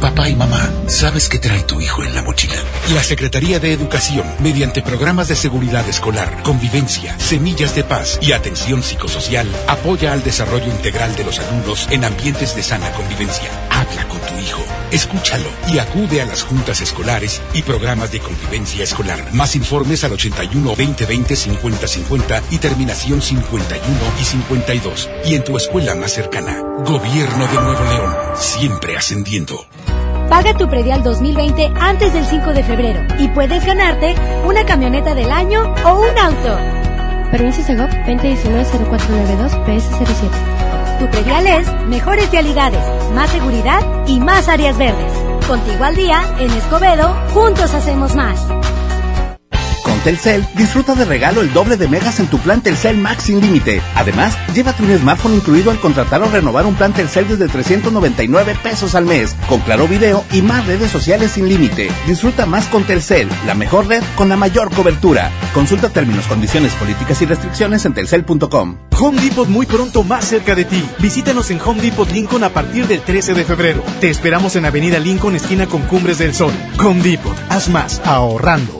Papá y mamá, ¿sabes qué trae tu hijo en la mochila? La Secretaría de Educación, mediante programas de seguridad escolar, convivencia, semillas de paz y atención psicosocial, apoya al desarrollo integral de los alumnos en ambientes de sana convivencia. Habla con tu hijo, escúchalo y acude a las juntas escolares y programas de convivencia escolar. Más informes al 81 20 20 50 50 y terminación 51 y 52. Y en tu escuela más cercana. Gobierno de Nuevo León, siempre ascendiendo. Paga tu predial 2020 antes del 5 de febrero y puedes ganarte una camioneta del año o un auto. Permiso Segov 2019-0492 PS07. Tu predial es mejores vialidades, más seguridad y más áreas verdes. Contigo al día, en Escobedo, juntos hacemos más. Telcel, disfruta de regalo el doble de megas en tu plan Telcel Max sin límite. Además, llévate un smartphone incluido al contratar o renovar un plan Telcel desde 399 pesos al mes, con claro video y más redes sociales sin límite. Disfruta más con Telcel, la mejor red con la mayor cobertura. Consulta términos, condiciones, políticas y restricciones en telcel.com. Home Depot muy pronto más cerca de ti. Visítanos en Home Depot Lincoln a partir del 13 de febrero. Te esperamos en Avenida Lincoln, esquina con Cumbres del Sol. Home Depot, haz más ahorrando.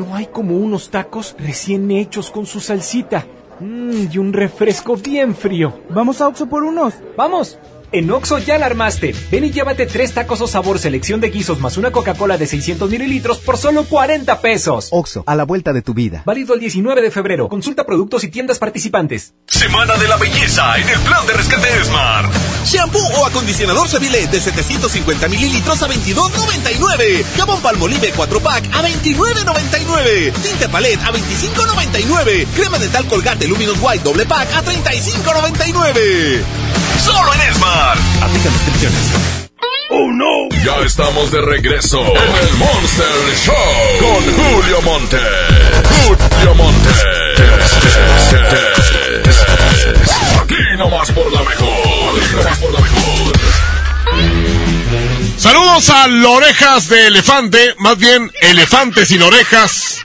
No hay como unos tacos recién hechos con su salsita. Mmm, y un refresco bien frío. ¿Vamos a Oxo por unos? ¡Vamos! En Oxo ya la armaste. Ven y llévate tres tacos o sabor selección de guisos más una Coca-Cola de 600 mililitros por solo 40 pesos. Oxo, a la vuelta de tu vida. Válido el 19 de febrero. Consulta productos y tiendas participantes. Semana de la belleza en el plan de rescate Smart. Shampoo o acondicionador Seville de 750 mililitros a 22.99. Jabón Palmolive 4 pack a 29.99. Tinte Palette a 25.99. Crema dental Colgate Luminous White doble pack a 35.99. Solo en Smart. Aplica restricciones. ¡Oh, no! Ya estamos de regreso en el Monster Show con Julio Monte. Julio Monte. Aquí nomás por la mejor. Aquí nomás por la mejor. Saludos a orejas de elefante, más bien elefante sin orejas.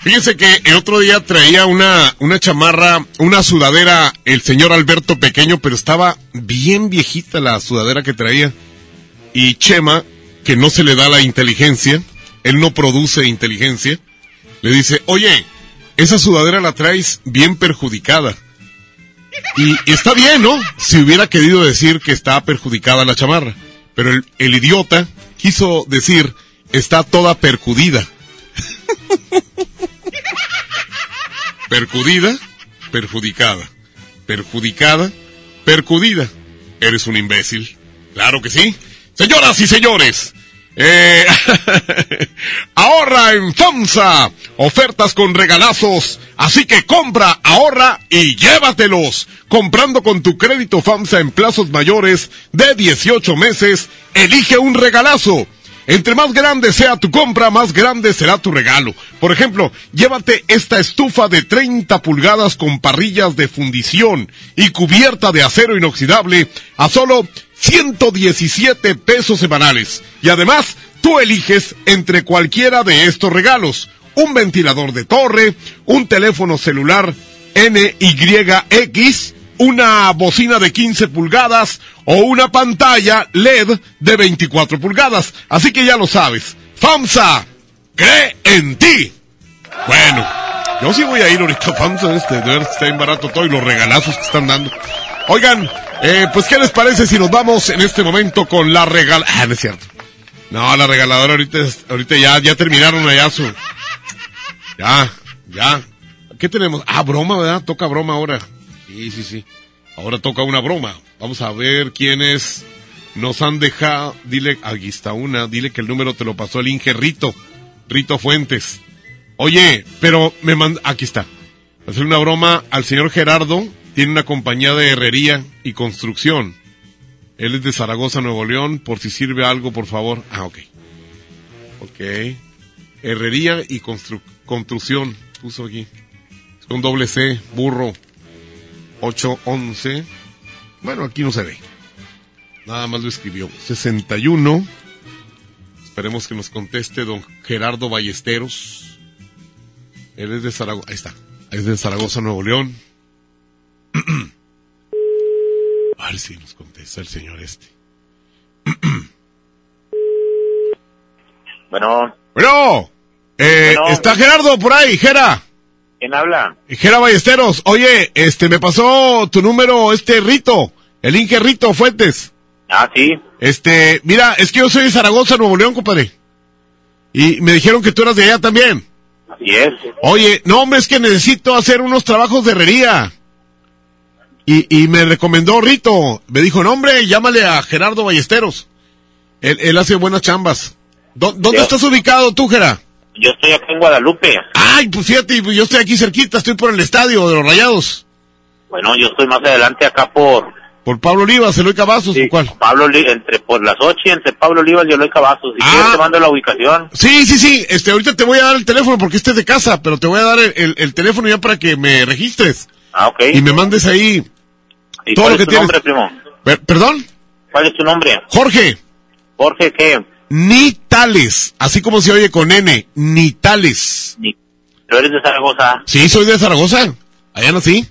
Fíjense que el otro día traía una, una chamarra, una sudadera, el señor Alberto Pequeño, pero estaba bien viejita la sudadera que traía. Y Chema, que no se le da la inteligencia, él no produce inteligencia, le dice, oye, esa sudadera la traes bien perjudicada. Y, está bien, ¿no? Si hubiera querido decir que está perjudicada la chamarra. Pero el, el idiota quiso decir, está toda percudida. <laughs> Percudida, perjudicada. Perjudicada, percudida. Eres un imbécil. Claro que sí. Señoras y señores, eh, <laughs> ahorra en FAMSA. Ofertas con regalazos. Así que compra, ahorra y llévatelos. Comprando con tu crédito FAMSA en plazos mayores de 18 meses, elige un regalazo. Entre más grande sea tu compra, más grande será tu regalo. Por ejemplo, llévate esta estufa de 30 pulgadas con parrillas de fundición y cubierta de acero inoxidable a solo 117 pesos semanales. Y además, tú eliges entre cualquiera de estos regalos. Un ventilador de torre, un teléfono celular NYX, una bocina de 15 pulgadas o una pantalla LED de 24 pulgadas. Así que ya lo sabes. FAMSA, cree en ti. Bueno, yo sí voy a ir ahorita a FAMSA, este, de ver si está bien barato todo y los regalazos que están dando. Oigan, eh, pues ¿qué les parece si nos vamos en este momento con la regal... Ah, no es cierto. No, la regaladora ahorita, ahorita ya, ya terminaron allá su... Ya, ya. ¿Qué tenemos? Ah, broma, ¿verdad? Toca broma ahora. Sí, sí, sí. Ahora toca una broma. Vamos a ver quiénes nos han dejado. Dile, aquí está una. Dile que el número te lo pasó el Inge Rito. Rito Fuentes. Oye, pero me manda. Aquí está. Hacer una broma al señor Gerardo. Tiene una compañía de herrería y construcción. Él es de Zaragoza, Nuevo León. Por si sirve algo, por favor. Ah, ok. Ok. Herrería y construcción. Puso aquí. Es con doble C, burro. 811. Bueno, aquí no se ve. Nada más lo escribió. 61. Esperemos que nos conteste don Gerardo Ballesteros. Él es de Zaragoza. Ahí está. Es de Zaragoza, Nuevo León. <clears throat> A ver si nos contesta el señor este. <clears throat> bueno. Bueno. Eh, Bueno. ¿Está Gerardo por ahí, Gera? ¿Quién habla? Gera Ballesteros, oye, este, me pasó tu número, este Rito, el Inge Rito Fuentes. Ah, sí. Este, mira, es que yo soy de Zaragoza, Nuevo León, compadre. Y me dijeron que tú eras de allá también. Así es. Oye, no, hombre, es que necesito hacer unos trabajos de herrería. Y, y me recomendó Rito. Me dijo, no, hombre, llámale a Gerardo Ballesteros. Él, él hace buenas chambas. ¿Dó- ¿Dónde estás ubicado tú, Gera? Yo estoy acá en Guadalupe. Ay, pues fíjate, yo estoy aquí cerquita, estoy por el estadio de los Rayados. Bueno, yo estoy más adelante acá por Por Pablo Olivas, Eloy Cavazos, ¿o cuál? Pablo entre por las ocho y entre Pablo Olivas y Eloy Cavazos. Si quieres te mando la ubicación. Sí, sí, sí, este, ahorita te voy a dar el teléfono porque este es de casa, pero te voy a dar el, el- el teléfono ya para que me registres. Ah, ok. Y me mandes ahí ¿Y todo cuál lo que es tu tienes. nombre, primo? Per- ¿Perdón? ¿Cuál es tu nombre? Jorge. Jorge, ¿qué? Nitales, así como se oye con N, Nitales. ¿Pero eres de Zaragoza? Sí, soy de Zaragoza, allá nací.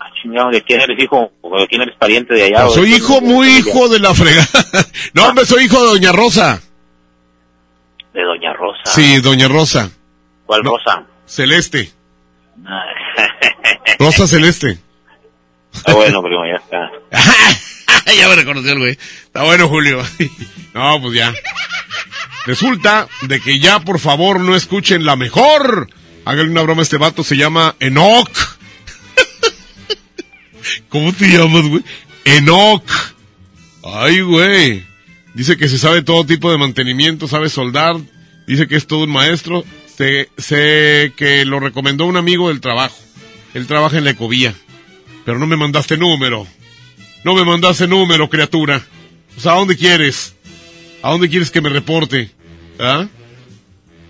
Ah, chingado, ¿de quién eres hijo? ¿O ¿De quién eres pariente de allá? soy hijo, muy hijo de la fregada. <laughs> no, hombre, soy hijo de Doña Rosa. De Doña Rosa. Sí, Doña Rosa. ¿Cuál Rosa? Celeste. Ah, <laughs> Rosa Celeste. Está bueno, primo, ya está. <laughs> ya me reconoció el güey. Está bueno, Julio. no, pues ya. Resulta de que ya, por favor, no escuchen la mejor. Háganle una broma a este vato, se llama Enoch. <laughs> ¿Cómo te llamas, güey? Enoch. Ay, güey. Dice que se sabe todo tipo de mantenimiento, sabe soldar. Dice que es todo un maestro. Sé, sé que lo recomendó un amigo del trabajo. Él trabaja en la ecovía. Pero no me mandaste número. No me mandaste número, criatura. O sea, ¿a dónde quieres? ¿A dónde quieres que me reporte? ¿Ah?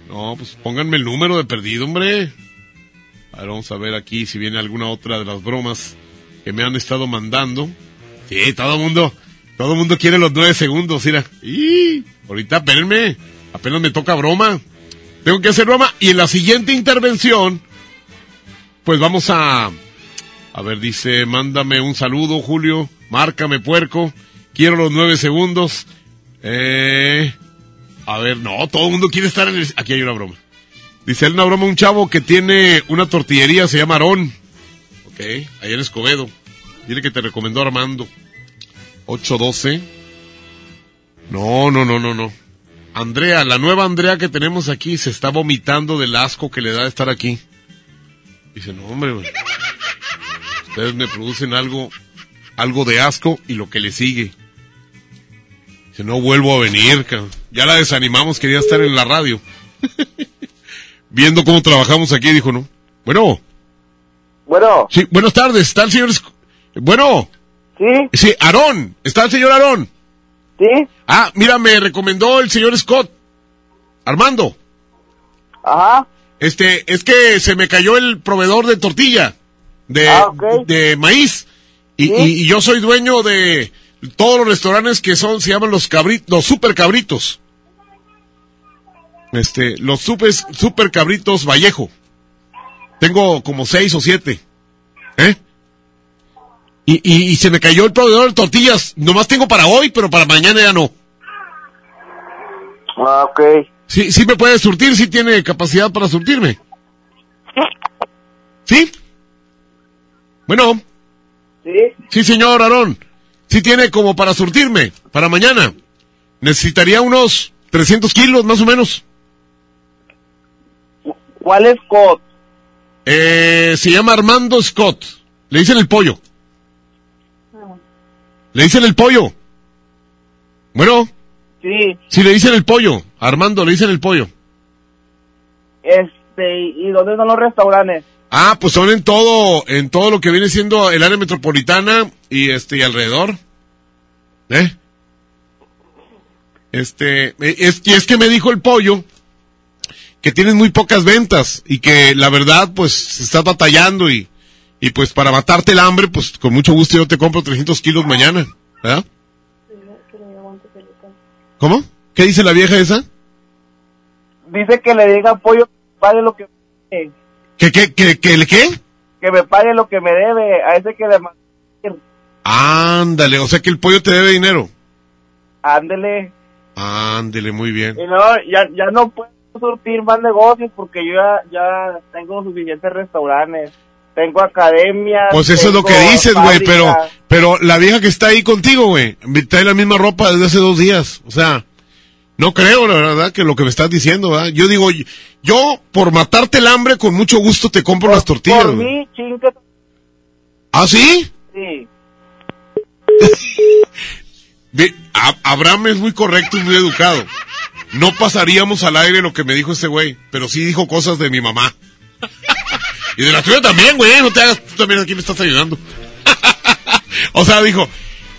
No, pues pónganme el número de perdido, hombre. A ver, vamos a ver aquí si viene alguna otra de las bromas que me han estado mandando. Sí, todo mundo, todo mundo quiere los nueve segundos, mira. Y ahorita, espérenme, apenas me toca broma. Tengo que hacer broma y en la siguiente intervención, pues vamos a, a ver, dice, mándame un saludo, Julio, márcame puerco, quiero los nueve segundos. Eh, a ver, no, todo el mundo quiere estar en el... Aquí hay una broma. Dice, una broma, un chavo que tiene una tortillería, se llama Aarón. Ok, ahí en Escobedo. Dile que te recomendó Armando. 812. No, no, no, no, no. Andrea, la nueva Andrea que tenemos aquí se está vomitando del asco que le da estar aquí. Dice, no, hombre. Ustedes me producen algo, algo de asco y lo que le sigue. Dice, no vuelvo a venir, cabrón. Ya la desanimamos, quería estar en la radio. <laughs> viendo cómo trabajamos aquí, dijo, ¿no? Bueno. Bueno. Sí, buenas tardes, está el señor... Bueno. ¿Sí? Sí, Aarón, está el señor Aarón. ¿Sí? Ah, mira, me recomendó el señor Scott. Armando. Ajá. Este, es que se me cayó el proveedor de tortilla, de, Ah, de maíz. Y, y- y yo soy dueño de todos los restaurantes que son, se llaman los cabritos, los super cabritos. Este, los super, super cabritos Vallejo. Tengo como seis o siete. ¿Eh? Y, y, y se me cayó el proveedor de tortillas. Nomás tengo para hoy, pero para mañana ya no. Ah, ok. Sí, sí me puede surtir, sí tiene capacidad para surtirme. ¿Sí? Bueno. ¿Sí? Sí, señor Aarón. Sí tiene como para surtirme, para mañana. Necesitaría unos 300 kilos, más o menos. ¿Cuál es Scott? Eh, se llama Armando Scott. Le dicen el pollo. Le dicen el pollo. Bueno, Sí. sí le dicen el pollo. Armando, le dicen el pollo. Este, ¿y dónde son los restaurantes? Ah, pues son en todo, en todo lo que viene siendo el área metropolitana y este y alrededor. ¿Eh? Este, es, y es que me dijo el pollo que tienes muy pocas ventas y que la verdad, pues, estás batallando y, y pues para matarte el hambre, pues con mucho gusto yo te compro 300 kilos mañana, ¿verdad? ¿Cómo? ¿Qué dice la vieja esa? Dice que le diga pollo pague lo que ¿Que, que, que, que, el qué? que me pague lo que me debe, a ese que le. Ándale, o sea que el pollo te debe dinero. Ándele. Ándele, muy bien. Y no, ya, ya no puedo surtir más negocios porque yo ya, ya tengo suficientes restaurantes. Tengo academias. Pues eso es lo que dices, güey, pero, pero la vieja que está ahí contigo, güey, trae la misma ropa desde hace dos días. O sea, no creo, la verdad, que lo que me estás diciendo, ¿verdad? Yo digo, yo, por matarte el hambre, con mucho gusto te compro las tortillas, Por mí, chinga. ¿Ah, sí? Sí. <laughs> Abraham es muy correcto y muy educado. No pasaríamos al aire lo que me dijo ese güey, pero sí dijo cosas de mi mamá. <laughs> y de la tuya también, güey, no te hagas, tú también aquí me estás ayudando. <laughs> o sea, dijo,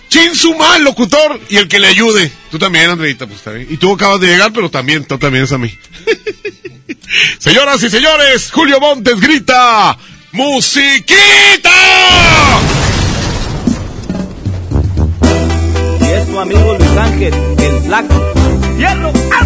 chin su mal, locutor, y el que le ayude. Tú también, Andreita, pues también. Y tú acabas de llegar, pero también, tú también es a mí. <laughs> Señoras y señores, Julio Montes grita, ¡Musiquita! Y es tu amigo Luis Ángel, el flaco. ¡Hierro! ¡Vámonos,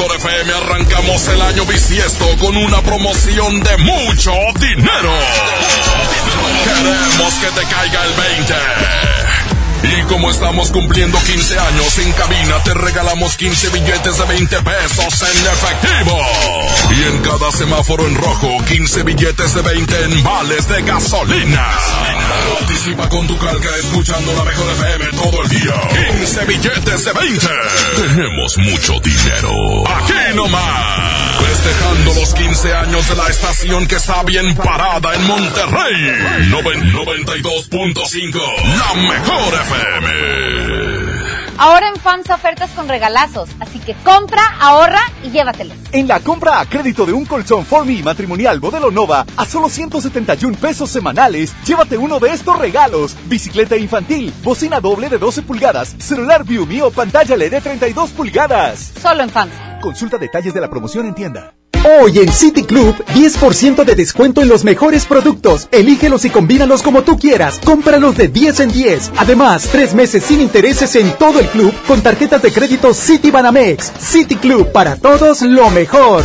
Mejor FM arrancamos el año bisiesto con una promoción de mucho dinero. Queremos que te caiga el 20. Y como estamos cumpliendo 15 años en cabina, te regalamos 15 billetes de 20 pesos en efectivo. Y en cada semáforo en rojo, 15 billetes de 20 en vales de gasolina. Participa con tu calca escuchando la mejor FM todo el día. 15 billetes de 20. Tenemos mucho dinero. Aquí nomás. Festejando los 15 años de la estación que está bien parada en Monterrey. 92.5. La mejor FM. Ahora FAMSA ofertas con regalazos, así que compra, ahorra y llévatelos. En la compra a crédito de un colchón Formi matrimonial modelo Nova a solo 171 pesos semanales, llévate uno de estos regalos: bicicleta infantil, bocina doble de 12 pulgadas, celular View o pantalla LED de 32 pulgadas. Solo en FAMSA. Consulta detalles de la promoción en tienda. Hoy en City Club, 10% de descuento en los mejores productos. Elígelos y combínalos como tú quieras. Cómpralos de 10 en 10. Además, tres meses sin intereses en todo el club con tarjetas de crédito City Banamex. City Club, para todos lo mejor.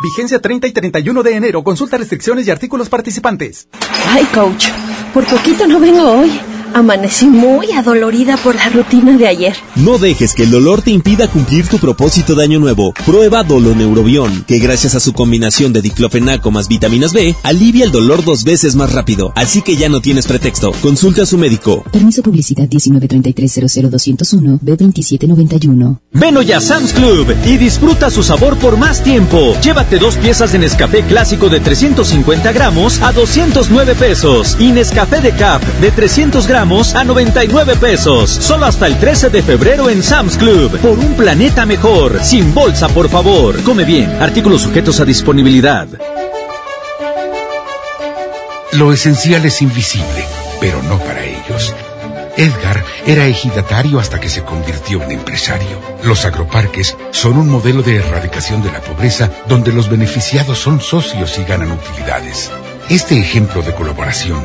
Vigencia 30 y 31 de enero. Consulta restricciones y artículos participantes. Ay, coach, por poquito no vengo hoy. Amanecí muy adolorida por la rutina de ayer. No dejes que el dolor te impida cumplir tu propósito de año nuevo. Prueba Doloneurobión, que gracias a su combinación de diclofenaco más vitaminas B, alivia el dolor dos veces más rápido. Así que ya no tienes pretexto. Consulta a su médico. Permiso publicidad 193300201 B2791. Ven hoy a Sam's Club y disfruta su sabor por más tiempo. Llévate dos piezas de Nescafé clásico de 350 gramos a 209 pesos y Nescafé de Cap de 300 gramos a 99 pesos. Solo hasta el 13 de febrero en Sam's Club. Por un planeta mejor. Sin bolsa, por favor. Come bien. Artículos sujetos a disponibilidad. Lo esencial es invisible, pero no para ellos. Edgar era ejidatario hasta que se convirtió en empresario. Los agroparques son un modelo de erradicación de la pobreza donde los beneficiados son socios y ganan utilidades. Este ejemplo de colaboración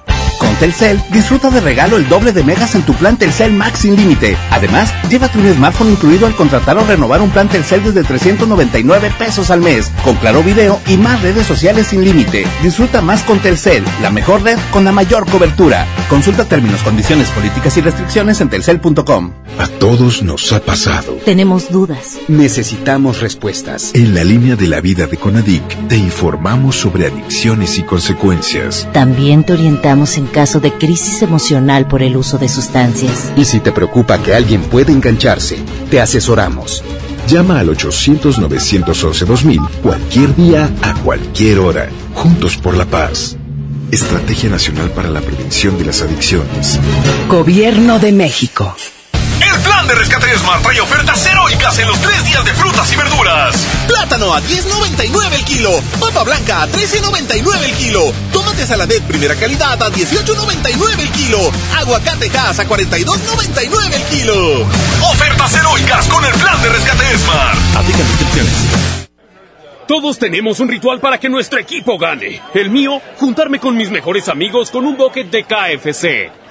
Telcel, disfruta de regalo el doble de megas en tu plan Telcel Max sin límite. Además, llévate un smartphone incluido al contratar o renovar un plan Telcel desde 399 pesos al mes, con claro video y más redes sociales sin límite. Disfruta más con Telcel, la mejor red con la mayor cobertura. Consulta términos, condiciones, políticas y restricciones en telcel.com. A todos nos ha pasado. Tenemos dudas. Necesitamos respuestas. En la línea de la vida de Conadic, te informamos sobre adicciones y consecuencias. También te orientamos en caso de crisis emocional por el uso de sustancias. Y si te preocupa que alguien pueda engancharse, te asesoramos. Llama al 800-911-2000 cualquier día, a cualquier hora. Juntos por la paz. Estrategia Nacional para la Prevención de las Adicciones. Gobierno de México. De rescate Smart trae ofertas heroicas en los tres días de frutas y verduras. Plátano a 10.99 el kilo. Papa blanca a 13.99 el kilo. Tomate saladet primera calidad a 18.99 el kilo. Aguacate gas a 42.99 el kilo. Ofertas heroicas con el plan de rescate Smart. Aplican restricciones. Todos tenemos un ritual para que nuestro equipo gane. El mío, juntarme con mis mejores amigos con un bucket de KFC.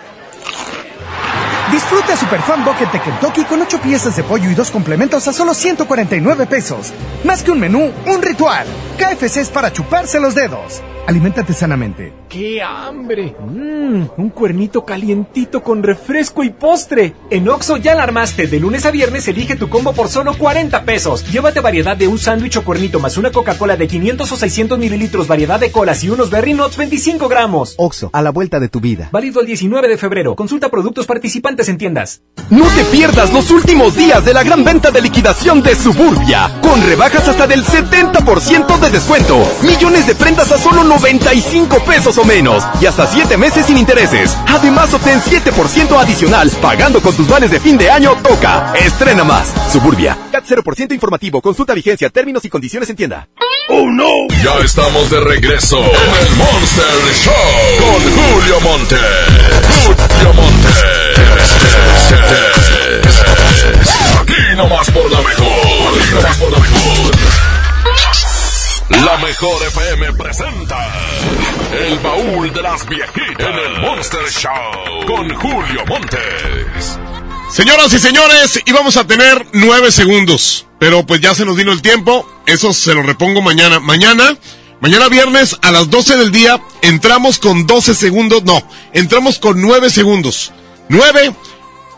Disfruta Super Fan Bucket de Kentucky con 8 piezas de pollo y dos complementos a solo 149 pesos. Más que un menú, un ritual. KFC es para chuparse los dedos. Aliméntate sanamente. ¡Qué hambre! Mmm, un cuernito calientito con refresco y postre. En Oxo ya la armaste. De lunes a viernes elige tu combo por solo 40 pesos. Llévate variedad de un sándwich o cuernito más una Coca-Cola de 500 o 600 mililitros, variedad de colas y unos Berry Nuts 25 gramos. Oxo, a la vuelta de tu vida. Válido el 19 de febrero. Consulta productos participantes en tiendas. No te pierdas los últimos días de la gran venta de liquidación de Suburbia. Con rebajas hasta del 70% de descuento. Millones de prendas a solo 95 pesos o menos. Y hasta 7 meses sin intereses. Además, obtén 7% adicional pagando con tus vales de fin de año Toca. Estrena más. Suburbia. CAT 0% informativo. Consulta vigencia, términos y condiciones en tienda. ¡Oh, no! Ya estamos de regreso en el Monster Show con Julio Monte. Julio Monte. Aquí nomás por la mejor. Aquí nomás por la mejor. La mejor FM presenta El baúl de las viejitas en el Monster Show con Julio Montes. Señoras y señores, íbamos a tener nueve segundos, pero pues ya se nos vino el tiempo, eso se lo repongo mañana. Mañana, mañana viernes a las 12 del día, entramos con 12 segundos, no, entramos con nueve segundos. Nueve,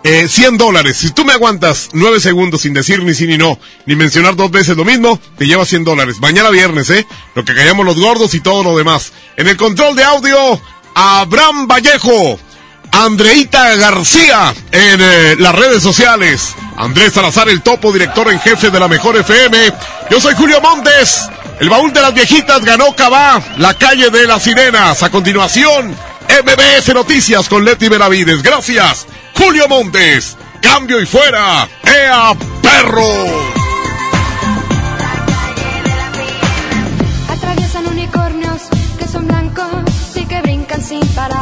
eh, 100 dólares. Si tú me aguantas nueve segundos sin decir ni sí ni no, ni mencionar dos veces lo mismo, te lleva 100 dólares. Mañana viernes, ¿eh? Lo que callamos los gordos y todo lo demás. En el control de audio, Abraham Vallejo. Andreita García en eh, las redes sociales. Andrés Salazar, el topo, director en jefe de la Mejor FM. Yo soy Julio Montes. El baúl de las viejitas ganó Cabá, la calle de las sirenas. A continuación, MBS Noticias con Leti Benavides. Gracias, Julio Montes. Cambio y fuera. ¡Ea, perro! Atraviesan unicornios que son blancos y que brincan sin parar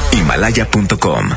Himalaya.com